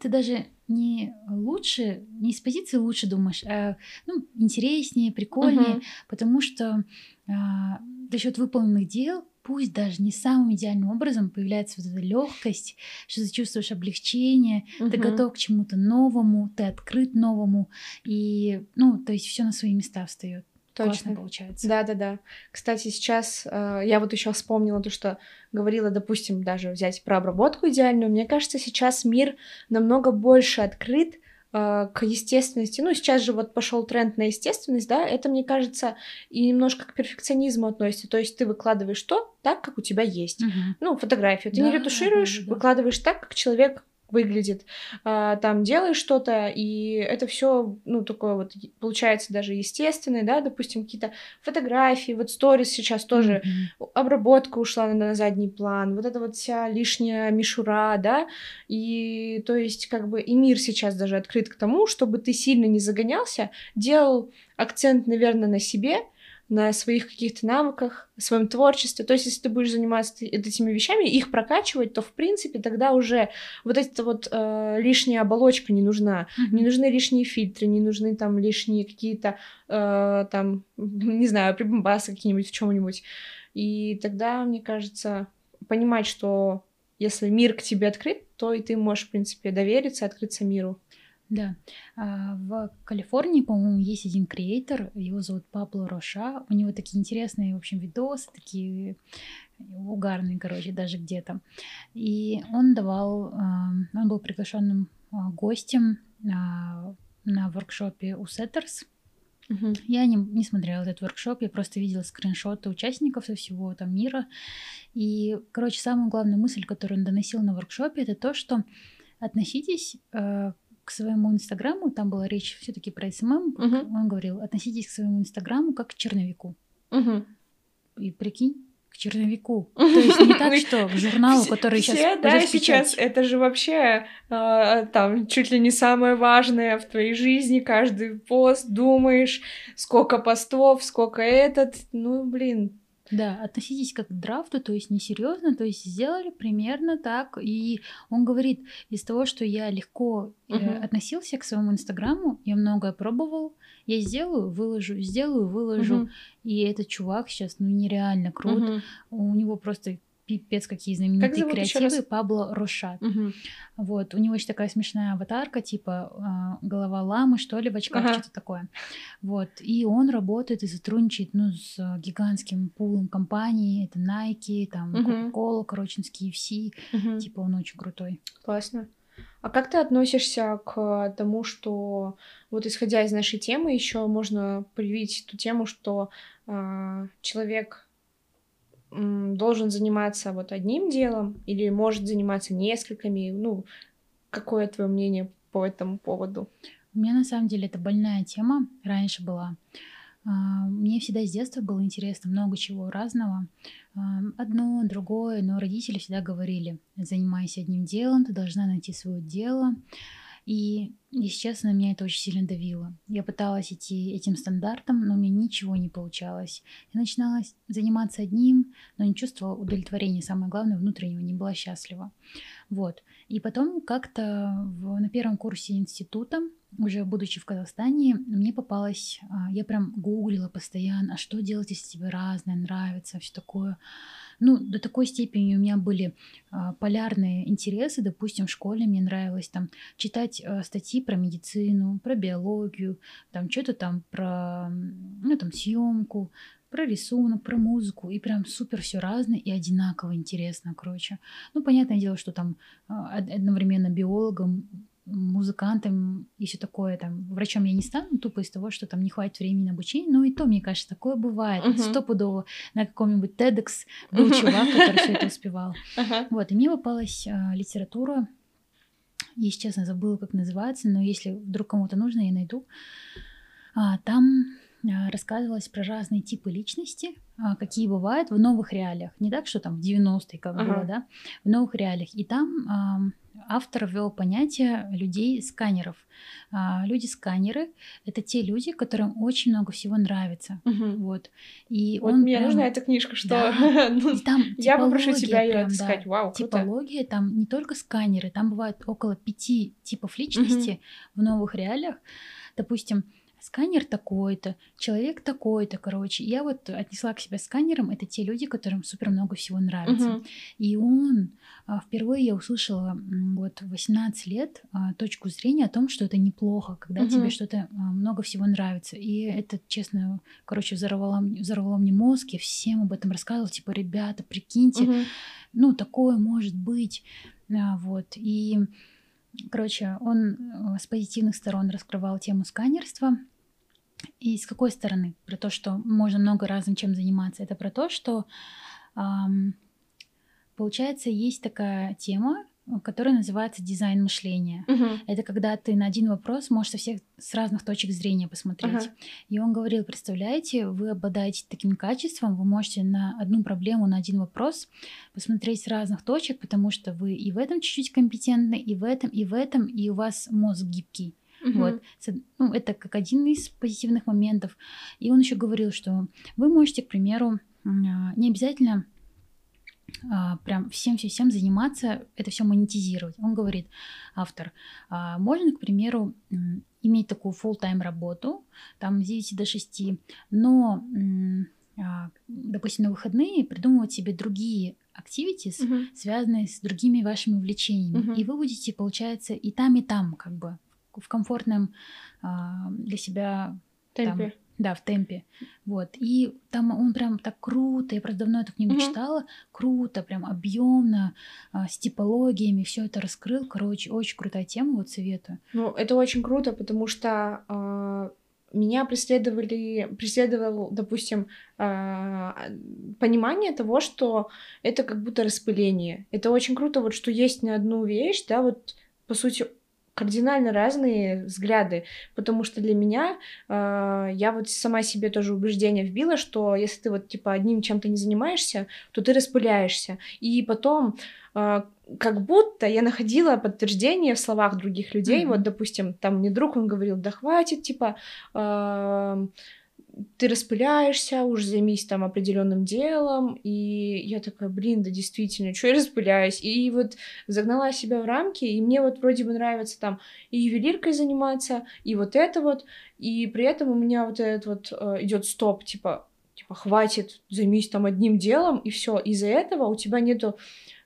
ты даже не лучше, не из позиции лучше думаешь, а ну, интереснее, прикольнее, uh-huh. потому что а, за счет выполненных дел, пусть даже не самым идеальным образом, появляется вот эта легкость, что ты чувствуешь облегчение, uh-huh. ты готов к чему-то новому, ты открыт новому, и, ну, то есть все на свои места встает. Точно. Классно получается. Да, да, да. Кстати, сейчас э, я вот еще вспомнила то, что говорила, допустим, даже взять про обработку идеальную. Мне кажется, сейчас мир намного больше открыт к естественности. Ну, сейчас же вот пошел тренд на естественность, да, это, мне кажется, и немножко к перфекционизму относится. То есть ты выкладываешь то так, как у тебя есть. Угу. Ну, фотографию. Ты да, не ретушируешь, да, да, да. выкладываешь так, как человек выглядит, а, там делаешь что-то, и это все, ну, такое вот, получается даже естественное, да, допустим, какие-то фотографии, вот сторис сейчас тоже, mm-hmm. обработка ушла на, на задний план, вот эта вот вся лишняя мишура, да, и то есть как бы и мир сейчас даже открыт к тому, чтобы ты сильно не загонялся, делал акцент, наверное, на себе, на своих каких-то навыках, своем творчестве. То есть, если ты будешь заниматься этими вещами, их прокачивать, то, в принципе, тогда уже вот эта вот э, лишняя оболочка не нужна. Не нужны лишние фильтры, не нужны там лишние какие-то, э, там, *laughs* не знаю, прибамбасы какие-нибудь в чем нибудь И тогда, мне кажется, понимать, что если мир к тебе открыт, то и ты можешь, в принципе, довериться, открыться миру. Да. А, в Калифорнии, по-моему, есть один креатор, его зовут Пабло Роша. У него такие интересные, в общем, видосы, такие угарные, короче, даже где-то. И он давал, а, он был приглашенным а, гостем на воркшопе у Setters. Угу. Я не, не смотрела этот воркшоп, я просто видела скриншоты участников со всего там мира. И, короче, самая главная мысль, которую он доносил на воркшопе, это то, что относитесь э, к своему инстаграму, там была речь все-таки про SMM, угу. он говорил, относитесь к своему инстаграму как к черновику. Угу. И прикинь, к черновику. *laughs* То есть не так, что к журналу, который сейчас да, сейчас это же вообще э, там чуть ли не самое важное в твоей жизни, каждый пост думаешь, сколько постов, сколько этот, ну, блин, да, относитесь как к драфту, то есть несерьезно, то есть сделали примерно так. И он говорит, из того, что я легко э, относился к своему инстаграму, я многое пробовал, я сделаю, выложу, сделаю, выложу. Uh-huh. И этот чувак сейчас, ну, нереально крут. Uh-huh. У него просто пипец какие знаменитые как креативы Пабло Рошат. Угу. Вот, у него еще такая смешная аватарка, типа э, голова ламы, что ли, в очках, ага. что-то такое. Вот, и он работает и сотрудничает, ну, с гигантским пулом компаний, это Nike, там, угу. Coca-Cola, короче, с KFC, угу. типа он очень крутой. Классно. А как ты относишься к тому, что вот исходя из нашей темы еще можно проявить ту тему, что э, человек должен заниматься вот одним делом или может заниматься несколькими? Ну, какое твое мнение по этому поводу? У меня на самом деле это больная тема раньше была. А, мне всегда с детства было интересно много чего разного. А, одно, другое, но родители всегда говорили, занимайся одним делом, ты должна найти свое дело. И, если честно, меня это очень сильно давило. Я пыталась идти этим стандартом, но у меня ничего не получалось. Я начинала заниматься одним, но не чувствовала удовлетворения, самое главное, внутреннего, не была счастлива. Вот. И потом как-то в, на первом курсе института, уже будучи в Казахстане, мне попалось, а, я прям гуглила постоянно, а что делать, если тебе разное нравится, все такое. Ну, до такой степени у меня были а, полярные интересы. Допустим, в школе мне нравилось там читать а, статьи про медицину, про биологию, там что-то там про, ну, там съемку, про рисунок, про музыку, и прям супер все разное и одинаково интересно, короче. Ну, понятное дело, что там а, одновременно биологом музыкантом и все такое, там, врачом я не стану, тупо из того, что там не хватит времени на обучение, но и то, мне кажется, такое бывает. Uh-huh. Стопудово на каком-нибудь TEDx был uh-huh. чувак, который все это успевал. Uh-huh. Вот, и мне попалась а, литература, если честно, забыла, как называется, но если вдруг кому-то нужно, я найду. А, там а, рассказывалось про разные типы личности, а, какие бывают в новых реалиях. Не так, что там в 90-е, как ага. было, да, в новых реалиях. И там автор ввел понятие людей-сканеров. А, люди-сканеры — это те люди, которым очень много всего нравится. Угу. Вот. И вот он мне прям... нужна эта книжка, что... Да. *laughs* ну, там я попрошу тебя ее отыскать. Да. Вау, круто. Типология, там не только сканеры, там бывает около пяти типов личности угу. в новых реалиях. Допустим, сканер такой-то, человек такой-то, короче. Я вот отнесла к себе сканером, это те люди, которым супер много всего нравится. Uh-huh. И он, а, впервые я услышала вот 18 лет а, точку зрения о том, что это неплохо, когда uh-huh. тебе что-то а, много всего нравится. И это, честно, короче, взорвало, взорвало мне мозг, я всем об этом рассказывала, типа, ребята, прикиньте, uh-huh. ну, такое может быть. Вот, и Короче, он э, с позитивных сторон раскрывал тему сканерства. И с какой стороны? Про то, что можно много разным чем заниматься. Это про то, что эм, получается есть такая тема, которая называется дизайн мышления. Uh-huh. Это когда ты на один вопрос можешь со всех с разных точек зрения посмотреть. Uh-huh. И он говорил, представляете, вы обладаете таким качеством, вы можете на одну проблему, на один вопрос посмотреть с разных точек, потому что вы и в этом чуть-чуть компетентны, и в этом, и в этом, и у вас мозг гибкий. Угу. Вот. Ну, это как один из позитивных моментов. И он еще говорил, что вы можете, к примеру, а, не обязательно прям всем-всем заниматься, это все монетизировать. Он говорит, автор, а, можно, к примеру, иметь такую full-time работу, там с 9 до 6, но, допустим, на выходные придумывать себе другие activities, uh-huh. связанные с другими вашими увлечениями. Uh-huh. И вы будете, получается, и там, и там, как бы в комфортном для себя темпе. Там, да, в темпе. Вот. И там он прям так круто, я просто давно эту книгу угу. читала, круто, прям объемно, а, с типологиями, все это раскрыл. Короче, очень крутая тема, вот советую. Ну, это очень круто, потому что э, меня преследовали, преследовал, допустим, э, понимание того, что это как будто распыление. Это очень круто, вот что есть на одну вещь, да, вот по сути кардинально разные взгляды, потому что для меня э, я вот сама себе тоже убеждение вбила, что если ты вот типа одним чем-то не занимаешься, то ты распыляешься, и потом э, как будто я находила подтверждение в словах других людей, mm-hmm. вот допустим там мне друг он говорил, да хватит типа э, ты распыляешься, уже займись там определенным делом, и я такая, блин, да действительно, что я распыляюсь? И вот загнала себя в рамки, и мне вот вроде бы нравится там и ювелиркой заниматься, и вот это вот, и при этом у меня вот этот вот э, идет стоп, типа, типа, хватит, займись там одним делом, и все. Из-за этого у тебя нету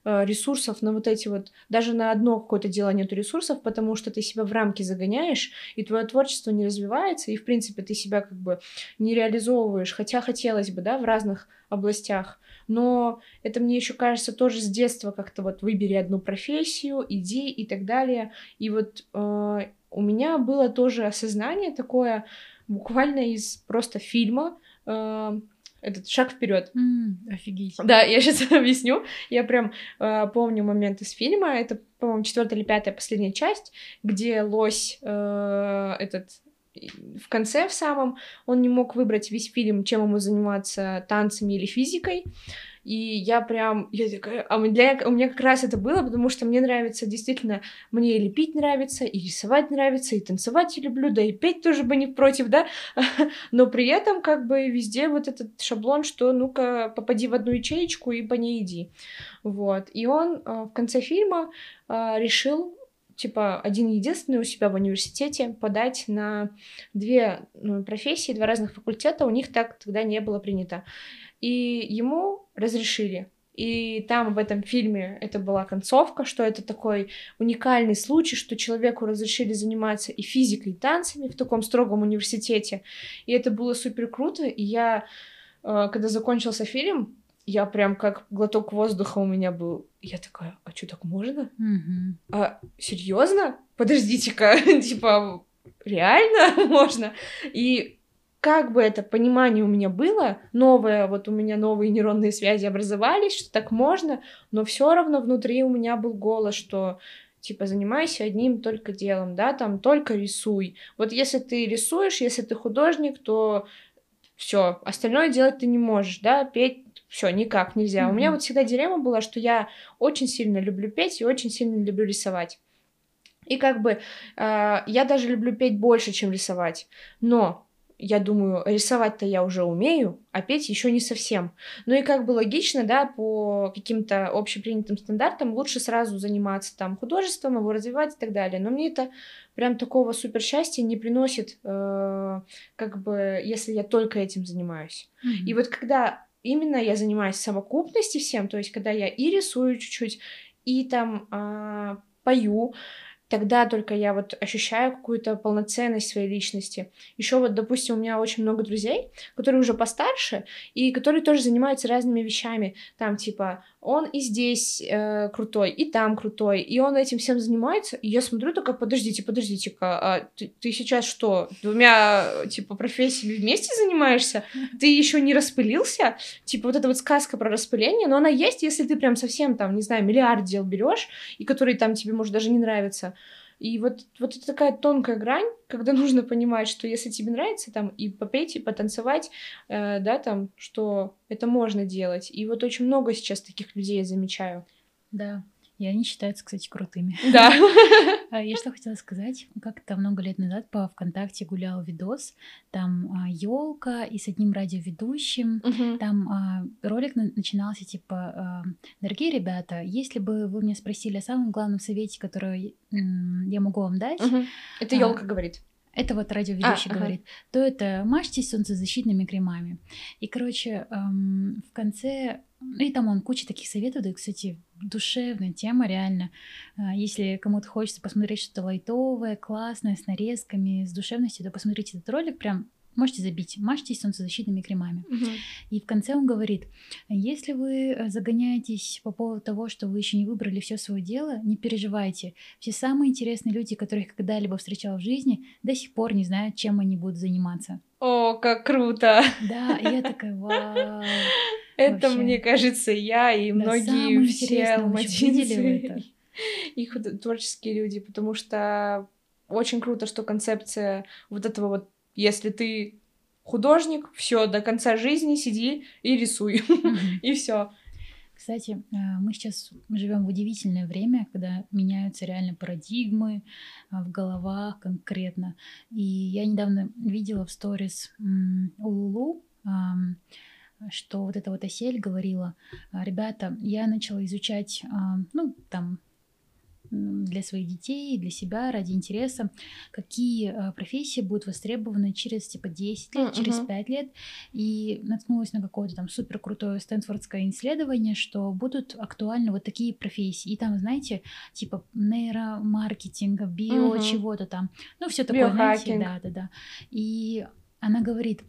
ресурсов на вот эти вот, даже на одно какое-то дело нету ресурсов, потому что ты себя в рамки загоняешь, и твое творчество не развивается, и, в принципе, ты себя как бы не реализовываешь, хотя хотелось бы, да, в разных областях. Но это мне еще кажется тоже с детства как-то вот выбери одну профессию, иди и так далее. И вот э, у меня было тоже осознание такое буквально из просто фильма, э, этот шаг вперед. Mm, офигеть. Да, я сейчас *laughs* объясню. Я прям э, помню момент из фильма. Это, по-моему, четвертая или пятая последняя часть, где лось э, этот в конце в самом он не мог выбрать весь фильм, чем ему заниматься танцами или физикой. И я прям, я такая, а меня, у меня как раз это было, потому что мне нравится, действительно, мне и лепить нравится, и рисовать нравится, и танцевать я люблю, да и петь тоже бы не против, да, *laughs* но при этом как бы везде вот этот шаблон, что ну-ка попади в одну ячеечку и по ней иди, вот. И он а, в конце фильма а, решил типа один единственный у себя в университете подать на две ну, профессии, два разных факультета, у них так тогда не было принято. И ему разрешили. И там в этом фильме это была концовка, что это такой уникальный случай, что человеку разрешили заниматься и физикой, и танцами в таком строгом университете. И это было супер круто. И я, э, когда закончился фильм, я прям как глоток воздуха у меня был. Я такая, а что так можно? Mm-hmm. А серьезно? Подождите-ка, *laughs* типа реально *laughs* можно? И как бы это понимание у меня было, новое, вот у меня новые нейронные связи образовались, что так можно, но все равно внутри у меня был голос, что типа занимайся одним только делом, да, там только рисуй. Вот если ты рисуешь, если ты художник, то все, остальное делать ты не можешь, да, петь все, никак нельзя. Mm-hmm. У меня вот всегда дилемма была, что я очень сильно люблю петь и очень сильно люблю рисовать. И как бы э, я даже люблю петь больше, чем рисовать. Но я думаю, рисовать-то я уже умею, а петь еще не совсем. Ну и как бы логично, да, по каким-то общепринятым стандартам лучше сразу заниматься там художеством, его развивать и так далее. Но мне это прям такого супер счастья не приносит, э, как бы, если я только этим занимаюсь. Mm-hmm. И вот когда именно я занимаюсь совокупностью всем, то есть когда я и рисую чуть-чуть, и там э, пою, тогда только я вот ощущаю какую-то полноценность своей личности. Еще вот, допустим, у меня очень много друзей, которые уже постарше и которые тоже занимаются разными вещами. Там типа он и здесь э, крутой, и там крутой, и он этим всем занимается. И я смотрю такая, подождите, подождите-ка, а ты, ты сейчас что, двумя типа профессиями вместе занимаешься? Ты еще не распылился? Типа вот эта вот сказка про распыление, но она есть, если ты прям совсем там, не знаю, миллиард дел берешь, и которые там тебе, может, даже не нравятся. И вот, вот это такая тонкая грань, когда *laughs* нужно понимать, что если тебе нравится там и попеть, и потанцевать, э, да, там, что это можно делать. И вот очень много сейчас таких людей я замечаю. Да. И они считаются, кстати, крутыми. Да. А я что хотела сказать? Как-то много лет назад по ВКонтакте гулял видос, там елка и с одним радиоведущим. Там а, ролик на- начинался типа, а, дорогие ребята, если бы вы меня спросили о самом главном совете, который я могу вам дать. Это А, елка говорит. это вот радиоведущий А, ага. говорит, то это мажьтесь солнцезащитными кремами. И, короче, эм, в конце, и там он куча таких советов дает, кстати, душевная тема, реально. А, Если кому-то хочется посмотреть что-то лайтовое, классное, с нарезками, с душевностью, то посмотрите этот ролик, прям можете забить, мажьтесь солнцезащитными кремами. Мгм. И в конце он говорит, если вы э, загоняетесь по поводу того, что вы еще не выбрали все свое дело, не переживайте. Все самые интересные люди, которых когда-либо встречал в жизни, до сих пор не знают, чем они будут заниматься. О, как круто! Да, я такая, вау. Это, Вообще. мне кажется, я и Да, многие все алматинцы и *laughs* творческие люди, потому что очень круто, что концепция вот этого вот, если ты художник, все до конца жизни сиди и рисуй, *laughs* и все. Кстати, э, мы сейчас живем в удивительное время, когда меняются реально парадигмы а, в головах конкретно. И я недавно видела в сторис у Лулу, что вот эта вот Осель говорила, «А, ребята, я начала изучать, ну, там, для своих детей, для себя, ради интереса, какие а, профессии будут востребованы через, типа, 10 лет, М, через мгм. 5 лет, и наткнулась на какое-то там супер крутое стэнфордское исследование, что будут актуальны вот такие профессии. И там, знаете, типа нейромаркетинга, био, Мгм. чего-то там. Ну, все такое, знаете, Биохакинг. да, да, да. И она говорит,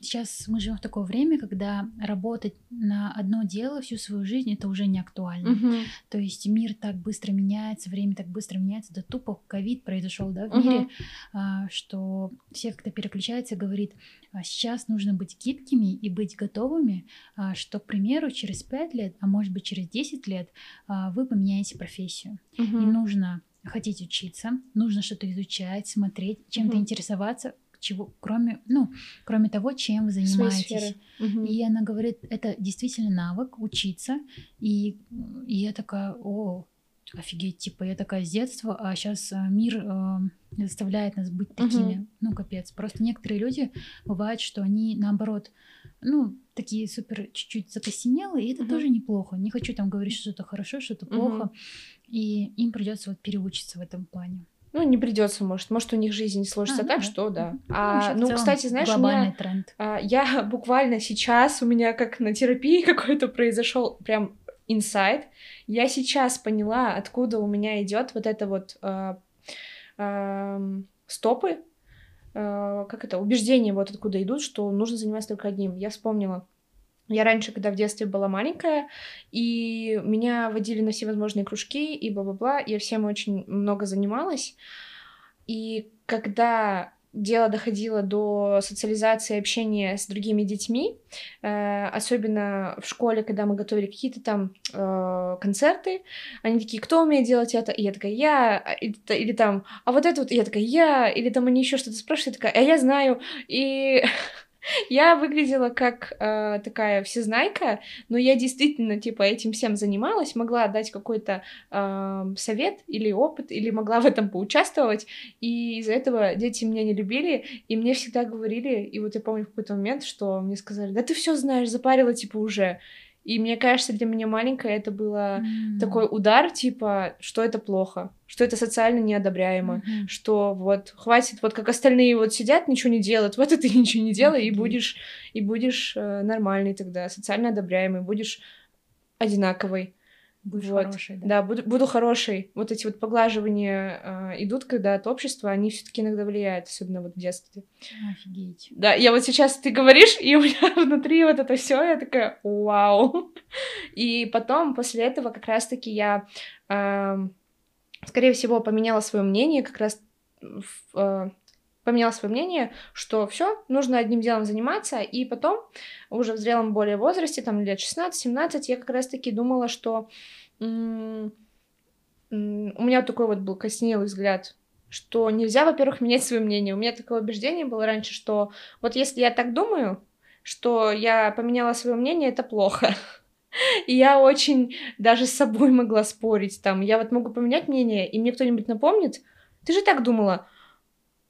сейчас мы живем в такое время, когда работать на одно дело всю свою жизнь это уже не актуально. Мгм. То есть мир так быстро меняется, время так быстро меняется, да тупо ковид произошел, да, в Мгм. мире, а, что все как-то переключаются, говорит, а сейчас нужно быть гибкими и быть готовыми, а, что, к примеру, через 5 лет, а может быть через 10 лет а, вы поменяете профессию. И Мгм. нужно хотеть учиться, нужно что-то изучать, смотреть, чем-то Мгм. интересоваться, чего, кроме, ну, кроме того, чем вы занимаетесь. Мгм. И она говорит, это действительно навык учиться. И, и я такая, о, офигеть, типа, я такая с детства, а сейчас мир э, заставляет нас быть такими. Ну, капец. Просто некоторые люди бывает, что они наоборот, ну, такие супер чуть-чуть закостенелые, и это Мгм. тоже неплохо. Не хочу там говорить, что что-то хорошо, что-то Мгм. плохо. И им придется вот переучиться в этом плане. Ну, не придется, может. Может, у них жизнь не сложится А, ну так, да. что да. Мгм. А, ну, целом кстати, знаешь, у меня тренд. А, Я *laughs* буквально сейчас, у меня как на терапии *laughs* какой-то произошел прям инсайт. Я сейчас поняла, откуда у меня идет вот это вот а, ам, стопы, а, как это, убеждения вот откуда идут, что нужно заниматься только одним. Я вспомнила. Я раньше, когда в детстве была маленькая, и меня водили на всевозможные кружки и бла-бла-бла, я всем очень много занималась. И когда дело доходило до социализации, общения с другими детьми, э, особенно в школе, когда мы готовили какие-то там э, концерты, они такие, кто умеет делать это? И я такая, я, А, или, т- или там, а вот это вот, и я такая, я, или там они еще что-то спрашивают, я такая, а я знаю, и *laughs* я выглядела как э, такая всезнайка, но я действительно, типа, этим всем занималась, могла дать какой-то э, совет или опыт, или могла в этом поучаствовать, и из-за этого дети меня не любили, и мне всегда говорили, и вот я помню в какой-то момент, что мне сказали, да ты все знаешь, запарила, типа, уже. И мне кажется, для меня маленькая это было М. такой удар, типа, что это плохо, что это социально неодобряемо, Мгм. что вот хватит, вот как остальные вот сидят, ничего не делают, *laughs* вот и ты ничего не делай, и Офигеть. будешь, и будешь э, нормальный тогда, социально одобряемый, будешь одинаковый. Будешь Вот. хорошей, да. Да, буду, буду хорошей. Вот эти вот поглаживания э, идут, когда от общества, они все-таки иногда влияют, особенно вот в детстве. Офигеть. Да, я вот сейчас ты говоришь, и у меня *laughs* внутри вот это все, я такая, вау. И потом, после этого, как раз-таки я, эм, скорее всего, поменяла свое мнение, как раз в, э, поменяла свое мнение, что все, нужно одним делом заниматься, и потом, уже в зрелом более возрасте, там лет 16-17, я как раз-таки думала, что у меня такой вот был костенелый взгляд, что нельзя, во-первых, *laughs* менять свое мнение. У меня такое убеждение было раньше, что вот если я так думаю, что я поменяла свое мнение, это плохо. *laughs* И я очень даже с собой могла спорить там. Я вот могу поменять мнение, и мне кто-нибудь напомнит, ты же так думала.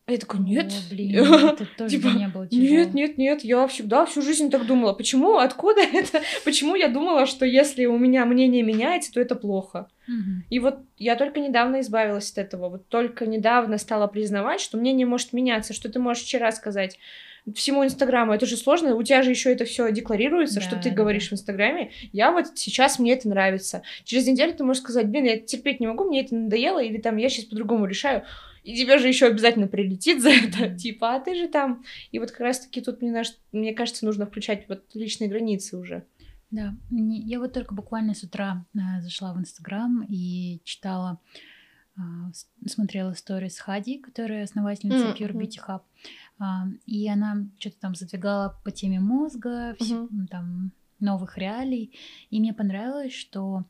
А я такой, нет. О, блин, это *laughs* тоже типа, не было тяжело. Нет, нет, нет, я всегда всю жизнь так думала. Почему? Откуда *laughs* это? Почему я думала, что если у меня мнение меняется, то это плохо? Угу. И вот я только недавно избавилась от этого. Вот только недавно стала признавать, что мнение может меняться, что ты можешь вчера сказать, всему Инстаграму. Это же сложно. У тебя же еще это все декларируется, да, что ты да, говоришь в Инстаграме. Я вот сейчас мне это нравится. Через неделю ты можешь сказать, блин, я терпеть не могу, мне это надоело, или там я сейчас по-другому решаю. И тебе же еще обязательно прилетит за это, *laughs* типа, а ты же там. И вот как раз-таки тут мне, мне кажется, нужно включать вот личные границы уже. Да, я вот только буквально с утра э, зашла в Инстаграм и читала а, смотрела сторис Хади, которая основательница mm-hmm. Pure Beauty Hub, а, и она что-то там задвигала по теме мозга, mm-hmm. там новых реалий, и мне понравилось, что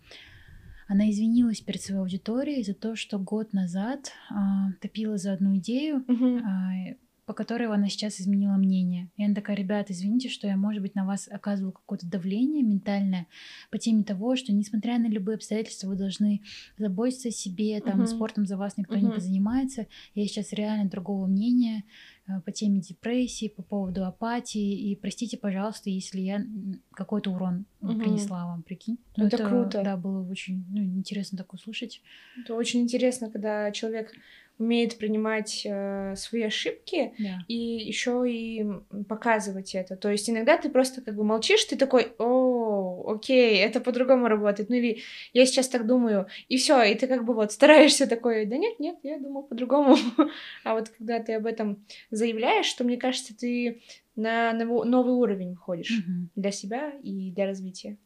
она извинилась перед своей аудиторией за то, что год назад а, топила за одну идею, mm-hmm. а, по которой она сейчас изменила мнение. И она такая, ребята, извините, что я, может быть, на вас оказывала какое-то давление ментальное по теме того, что, несмотря на любые обстоятельства, вы должны заботиться о себе, там, uh-huh. спортом за вас никто uh-huh. не позанимается. Я сейчас реально другого мнения э, по теме депрессии, по поводу апатии. И простите, пожалуйста, если я какой-то урон угу. принесла вам, прикинь. Ну, это, это круто. Да, было очень ну, интересно так услышать. Это очень интересно, когда человек умеет принимать э, свои ошибки yeah. и еще и показывать это. То есть иногда ты просто как бы молчишь, ты такой, о, окей, это по-другому работает, ну или я сейчас так думаю, и все, и ты как бы вот стараешься такой, да нет, нет, я думал по-другому. *laughs* а вот когда ты об этом заявляешь, то мне кажется, ты на новый уровень выходишь mm-hmm. для себя и для развития.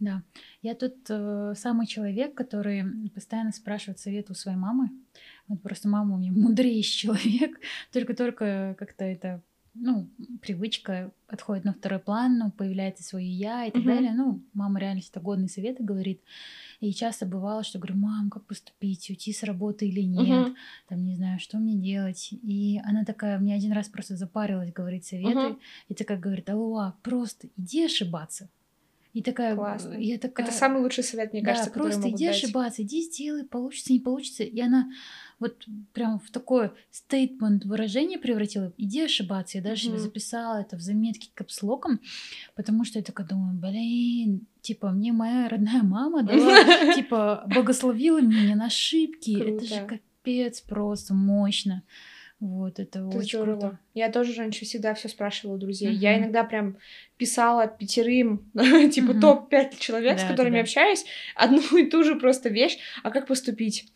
Да, я тут э, самый человек, который постоянно спрашивает совет у своей мамы. Вот просто мама у меня *laughs* мудрейший человек, *laughs* только-только как-то это ну, привычка отходит на второй план, ну, появляется свое я и так uh-huh. далее. Ну, мама реально всегда годные советы говорит. И часто бывало, что говорю, мам, как поступить, уйти с работы или нет, uh-huh. там, не знаю, что мне делать. И она такая, мне один раз просто запарилась говорить советы, uh-huh. и такая говорит, алло, просто иди ошибаться. И такая, Классно. я такая... Это самый лучший совет, мне да, кажется, просто иди дать. ошибаться, иди сделай, получится, не получится. И она вот прям в такое стейтмент выражение превратила. Иди ошибаться. Я даже mm-hmm. себе записала это в заметке капслоком, потому что я такая думаю, блин, типа, мне моя родная мама дала, *laughs* типа, благословила меня на ошибки. Это же капец просто мощно. Вот, это, это очень здорово. круто. Я тоже раньше всегда все спрашивала у друзей. Uh-huh. Я иногда прям писала пятерым, *laughs* типа uh-huh. топ-5 человек, да, с которыми да. общаюсь, одну *laughs* и ту же просто вещь, а как поступить.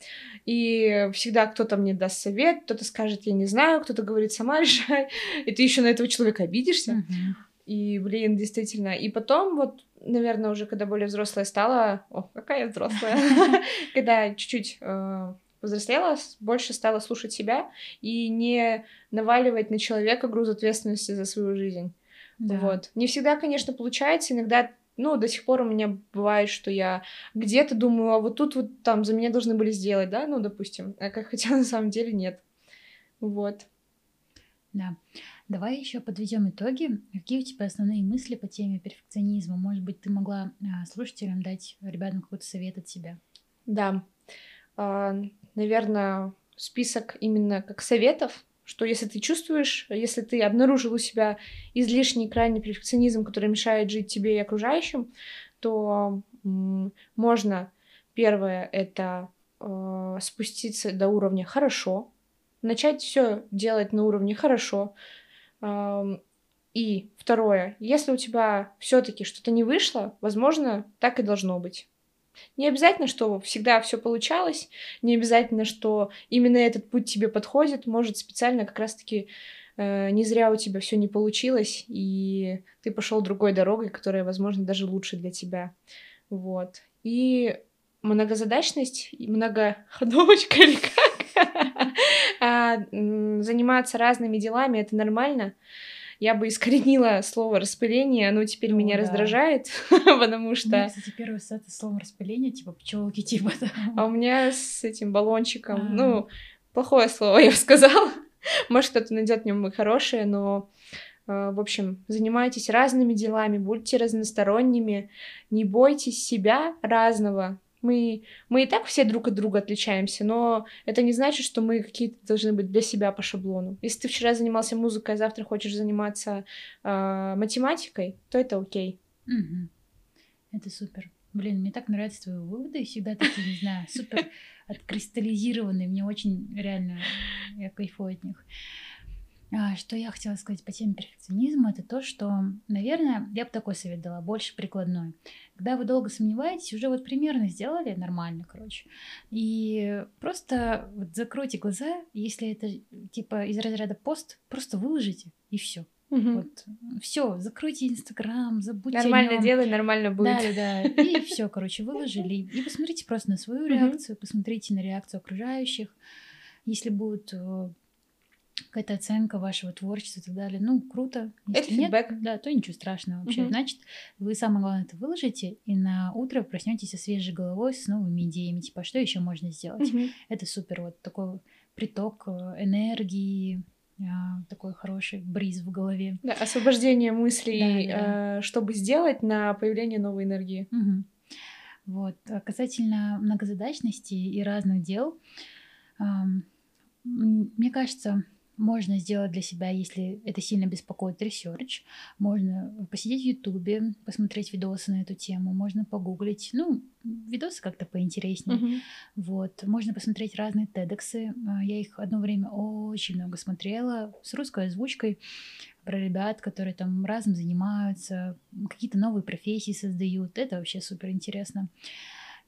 И всегда кто-то мне даст совет, кто-то скажет, я не знаю, кто-то говорит, сама решай, *laughs* и ты еще на этого человека обидишься. Uh-huh. И, блин, действительно. И потом вот, наверное, уже когда более взрослая стала... О, какая я взрослая! Когда чуть-чуть э, повзрослела, больше стала слушать себя и не наваливать на человека груз ответственности за свою жизнь. Да. Вот. Не всегда, конечно, получается. Иногда, ну, до сих пор у меня бывает, что я где-то думаю, а вот тут вот там за меня должны были сделать, да, ну, допустим. А как *laughs* хотя на самом деле нет. Вот. Да. Давай еще подведем итоги. Какие у тебя основные мысли по теме перфекционизма? Может быть, ты могла а, слушателям дать ребятам какой-то совет от себя? Да. Наверное, список именно как советов, что если ты чувствуешь, если ты обнаружил у себя излишний крайний перфекционизм, который мешает жить тебе и окружающим, то можно первое это э, спуститься до уровня хорошо, начать все делать на уровне хорошо. Э, и второе, если у тебя все-таки что-то не вышло, возможно, так и должно быть. Не обязательно, что всегда все получалось, не обязательно, что именно этот путь тебе подходит, может специально как раз-таки э, не зря у тебя все не получилось, и ты пошел другой дорогой, которая, возможно, даже лучше для тебя. Вот. И многозадачность, многоходовочка *laughs* или как? А, заниматься разными делами это нормально я бы искоренила слово распыление, оно теперь ну, меня да. раздражает, *laughs* потому что... У меня, кстати, первое это слово распыление, типа пчелки, типа. Да. А у меня с этим баллончиком, а. ну, плохое слово, *laughs* я бы сказала. Может, кто-то найдет в нем и хорошее, но Э, в общем, занимайтесь разными делами, будьте разносторонними, не бойтесь себя разного. Мы, мы и так все друг от друга отличаемся, но это не значит, что мы какие-то должны быть для себя по шаблону. Если ты вчера занимался музыкой, а завтра хочешь заниматься э, математикой, то это окей. Угу. Это супер. Блин, мне так нравятся твои выводы, всегда такие, не знаю, супер откристаллизированные. Мне очень реально, я кайфую от них. А, что я хотела сказать по теме перфекционизма, это то, что, наверное, я бы такой совет дала, больше прикладной. Когда вы долго сомневаетесь, уже вот примерно сделали нормально, короче. И просто вот закройте глаза, если это типа из разряда пост, просто выложите, и все. Угу. Вот все, закройте Инстаграм, забудьте. Нормально делай, нормально будет. Да, да, да. И все, короче, выложили. И посмотрите просто на свою реакцию, посмотрите на реакцию окружающих. Если будут э, какая-то оценка вашего творчества и так далее. Ну, круто. Если это фидбэк. Нет, да, то ничего страшного вообще. Угу. Значит, вы самое главное это выложите, и на утро проснетесь со свежей головой, с новыми идеями. Типа, что еще можно сделать? Угу. Это супер. Вот такой приток э, энергии, а, такой хороший бриз в голове. Да, освобождение мыслей, да, да. Э, чтобы сделать на появление новой энергии. Угу. Вот. А касательно многозадачности и разных дел, мне кажется, можно сделать для себя, если это сильно беспокоит, research. Можно посидеть в Ютубе, посмотреть видосы на эту тему. Можно погуглить. Ну, видосы как-то поинтереснее. Uh-huh. Вот. Можно посмотреть разные TEDx ы. А, я их одно время очень много смотрела с русской озвучкой про ребят, которые там разным занимаются, какие-то новые профессии создают. Это вообще супер интересно.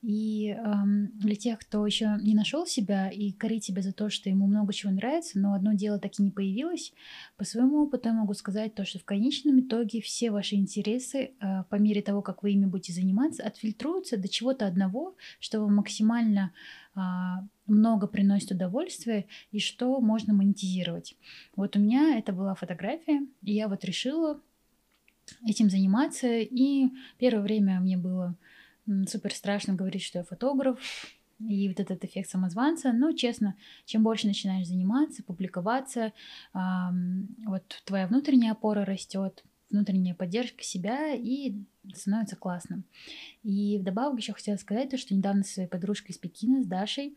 И эм, для тех, кто еще не нашел себя и корит себя за то, что ему много чего нравится, но одно дело так и не появилось, по своему опыту я могу сказать то, что в конечном итоге все ваши интересы э, по мере того, как вы ими будете заниматься, отфильтруются до чего-то одного, что вам максимально э, много приносит удовольствия и что можно монетизировать. Вот у меня это была фотография, и я вот решила этим заниматься, и первое время мне было супер страшно говорить, что я фотограф, и вот этот эффект самозванца. Но, честно, чем больше начинаешь заниматься, публиковаться, вот твоя внутренняя опора растет, внутренняя поддержка себя, и становится классно. И вдобавок еще хотела сказать то, что недавно со своей подружкой из Пекина, с Дашей,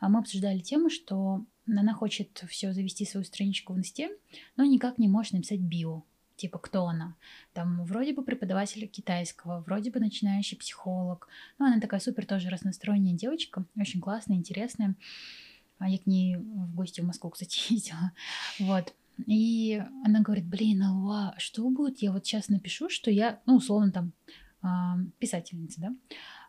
а, мы обсуждали тему, что она хочет все завести свою страничку в инсте, но никак не может написать био типа кто она. Там вроде бы преподаватель китайского, вроде бы начинающий психолог. Ну, она такая супер тоже разнастроенная девочка, очень классная, интересная. А я к ней в гости в Москву, кстати, *laughs* ездила. Вот. И она говорит, блин, Алла, что будет? Я вот сейчас напишу, что я, ну, условно, там, э, писательница, да?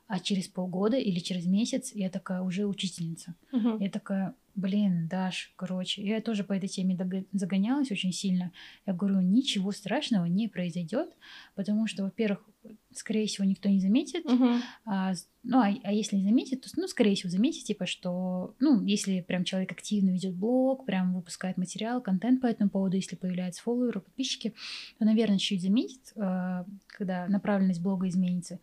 А через полгода или через месяц я такая уже учительница. Uh-huh. Я такая, блин, Даш, короче, я тоже по этой теме загонялась очень сильно. Я говорю, ничего страшного не произойдет, потому что, во-первых, скорее всего, никто не заметит. Uh-huh. А, ну, а, а если не заметит, то, ну, скорее всего, заметит, типа, что, ну, если прям человек активно ведет блог, прям выпускает материал, контент по этому поводу, если появляются фолловеры, подписчики, то, наверное, чуть заметит, а, когда направленность блога изменится.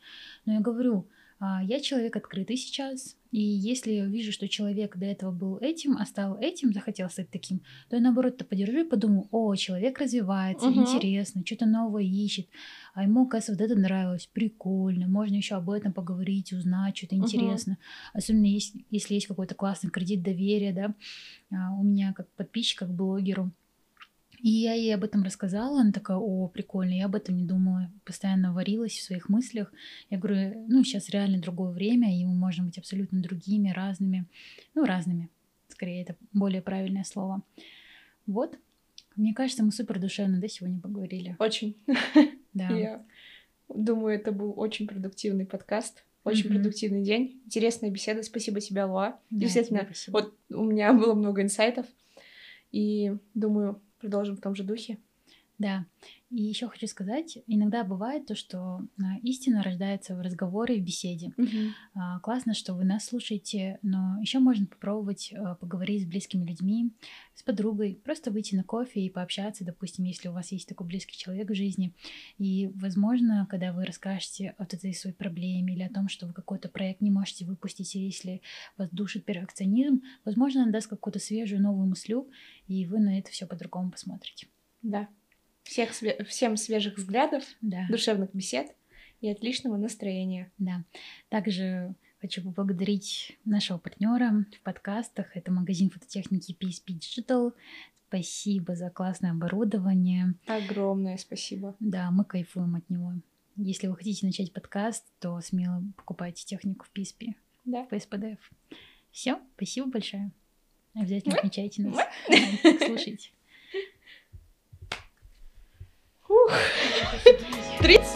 Но я говорю, а, я человек открытый сейчас, и если я вижу, что человек до этого был этим, а стал этим, захотел стать таким, то я наоборот то подержу и подумаю, о, человек развивается, угу. интересно, что-то новое ищет, а ему, оказывается, вот это нравилось, прикольно, можно еще об этом поговорить, узнать, что-то угу. интересно. Особенно если, если есть какой-то классный кредит доверия, да, а, у меня как подписчик, как блогеру, и я ей об этом рассказала, она такая, о, прикольно, я об этом не думала, постоянно варилась в своих мыслях. Я говорю, ну, сейчас реально другое время, и мы можем быть абсолютно другими, разными, ну, разными, скорее, это более правильное слово. Вот, мне кажется, мы супер душевно, да, сегодня поговорили. Очень. *laughs* Да. Я думаю, это был очень продуктивный подкаст. Очень mm-hmm. продуктивный день. Интересная беседа. Спасибо тебе, Луа. Да, Действительно, вот у меня было много инсайтов. И думаю, продолжим в том же духе. Да. И еще хочу сказать, иногда бывает то, что а, истина рождается в разговоре, в беседе. Угу. Классно, что вы нас слушаете, но еще можно попробовать а, поговорить с близкими людьми, с подругой, просто выйти на кофе и пообщаться, допустим, если у вас есть такой близкий человек в жизни. И, возможно, когда вы расскажете о этой своей проблеме или о том, что вы какой-то проект не можете выпустить, или если вас душит перфекционизм, возможно, он даст какую-то свежую новую мыслю, и вы на это все по-другому посмотрите. Да, Всех всем свежих взглядов, Да. душевных бесед и отличного настроения. Да. Также хочу поблагодарить нашего партнера в подкастах. Это магазин фототехники PSP Digital. Спасибо за классное оборудование. Огромное спасибо. Да, мы кайфуем от него. Если вы хотите начать подкаст, то смело покупайте технику в PSP, Да. в SPDF. Все, спасибо большое. Обязательно отмечайте нас. Слушайте. Ух, 30 минут.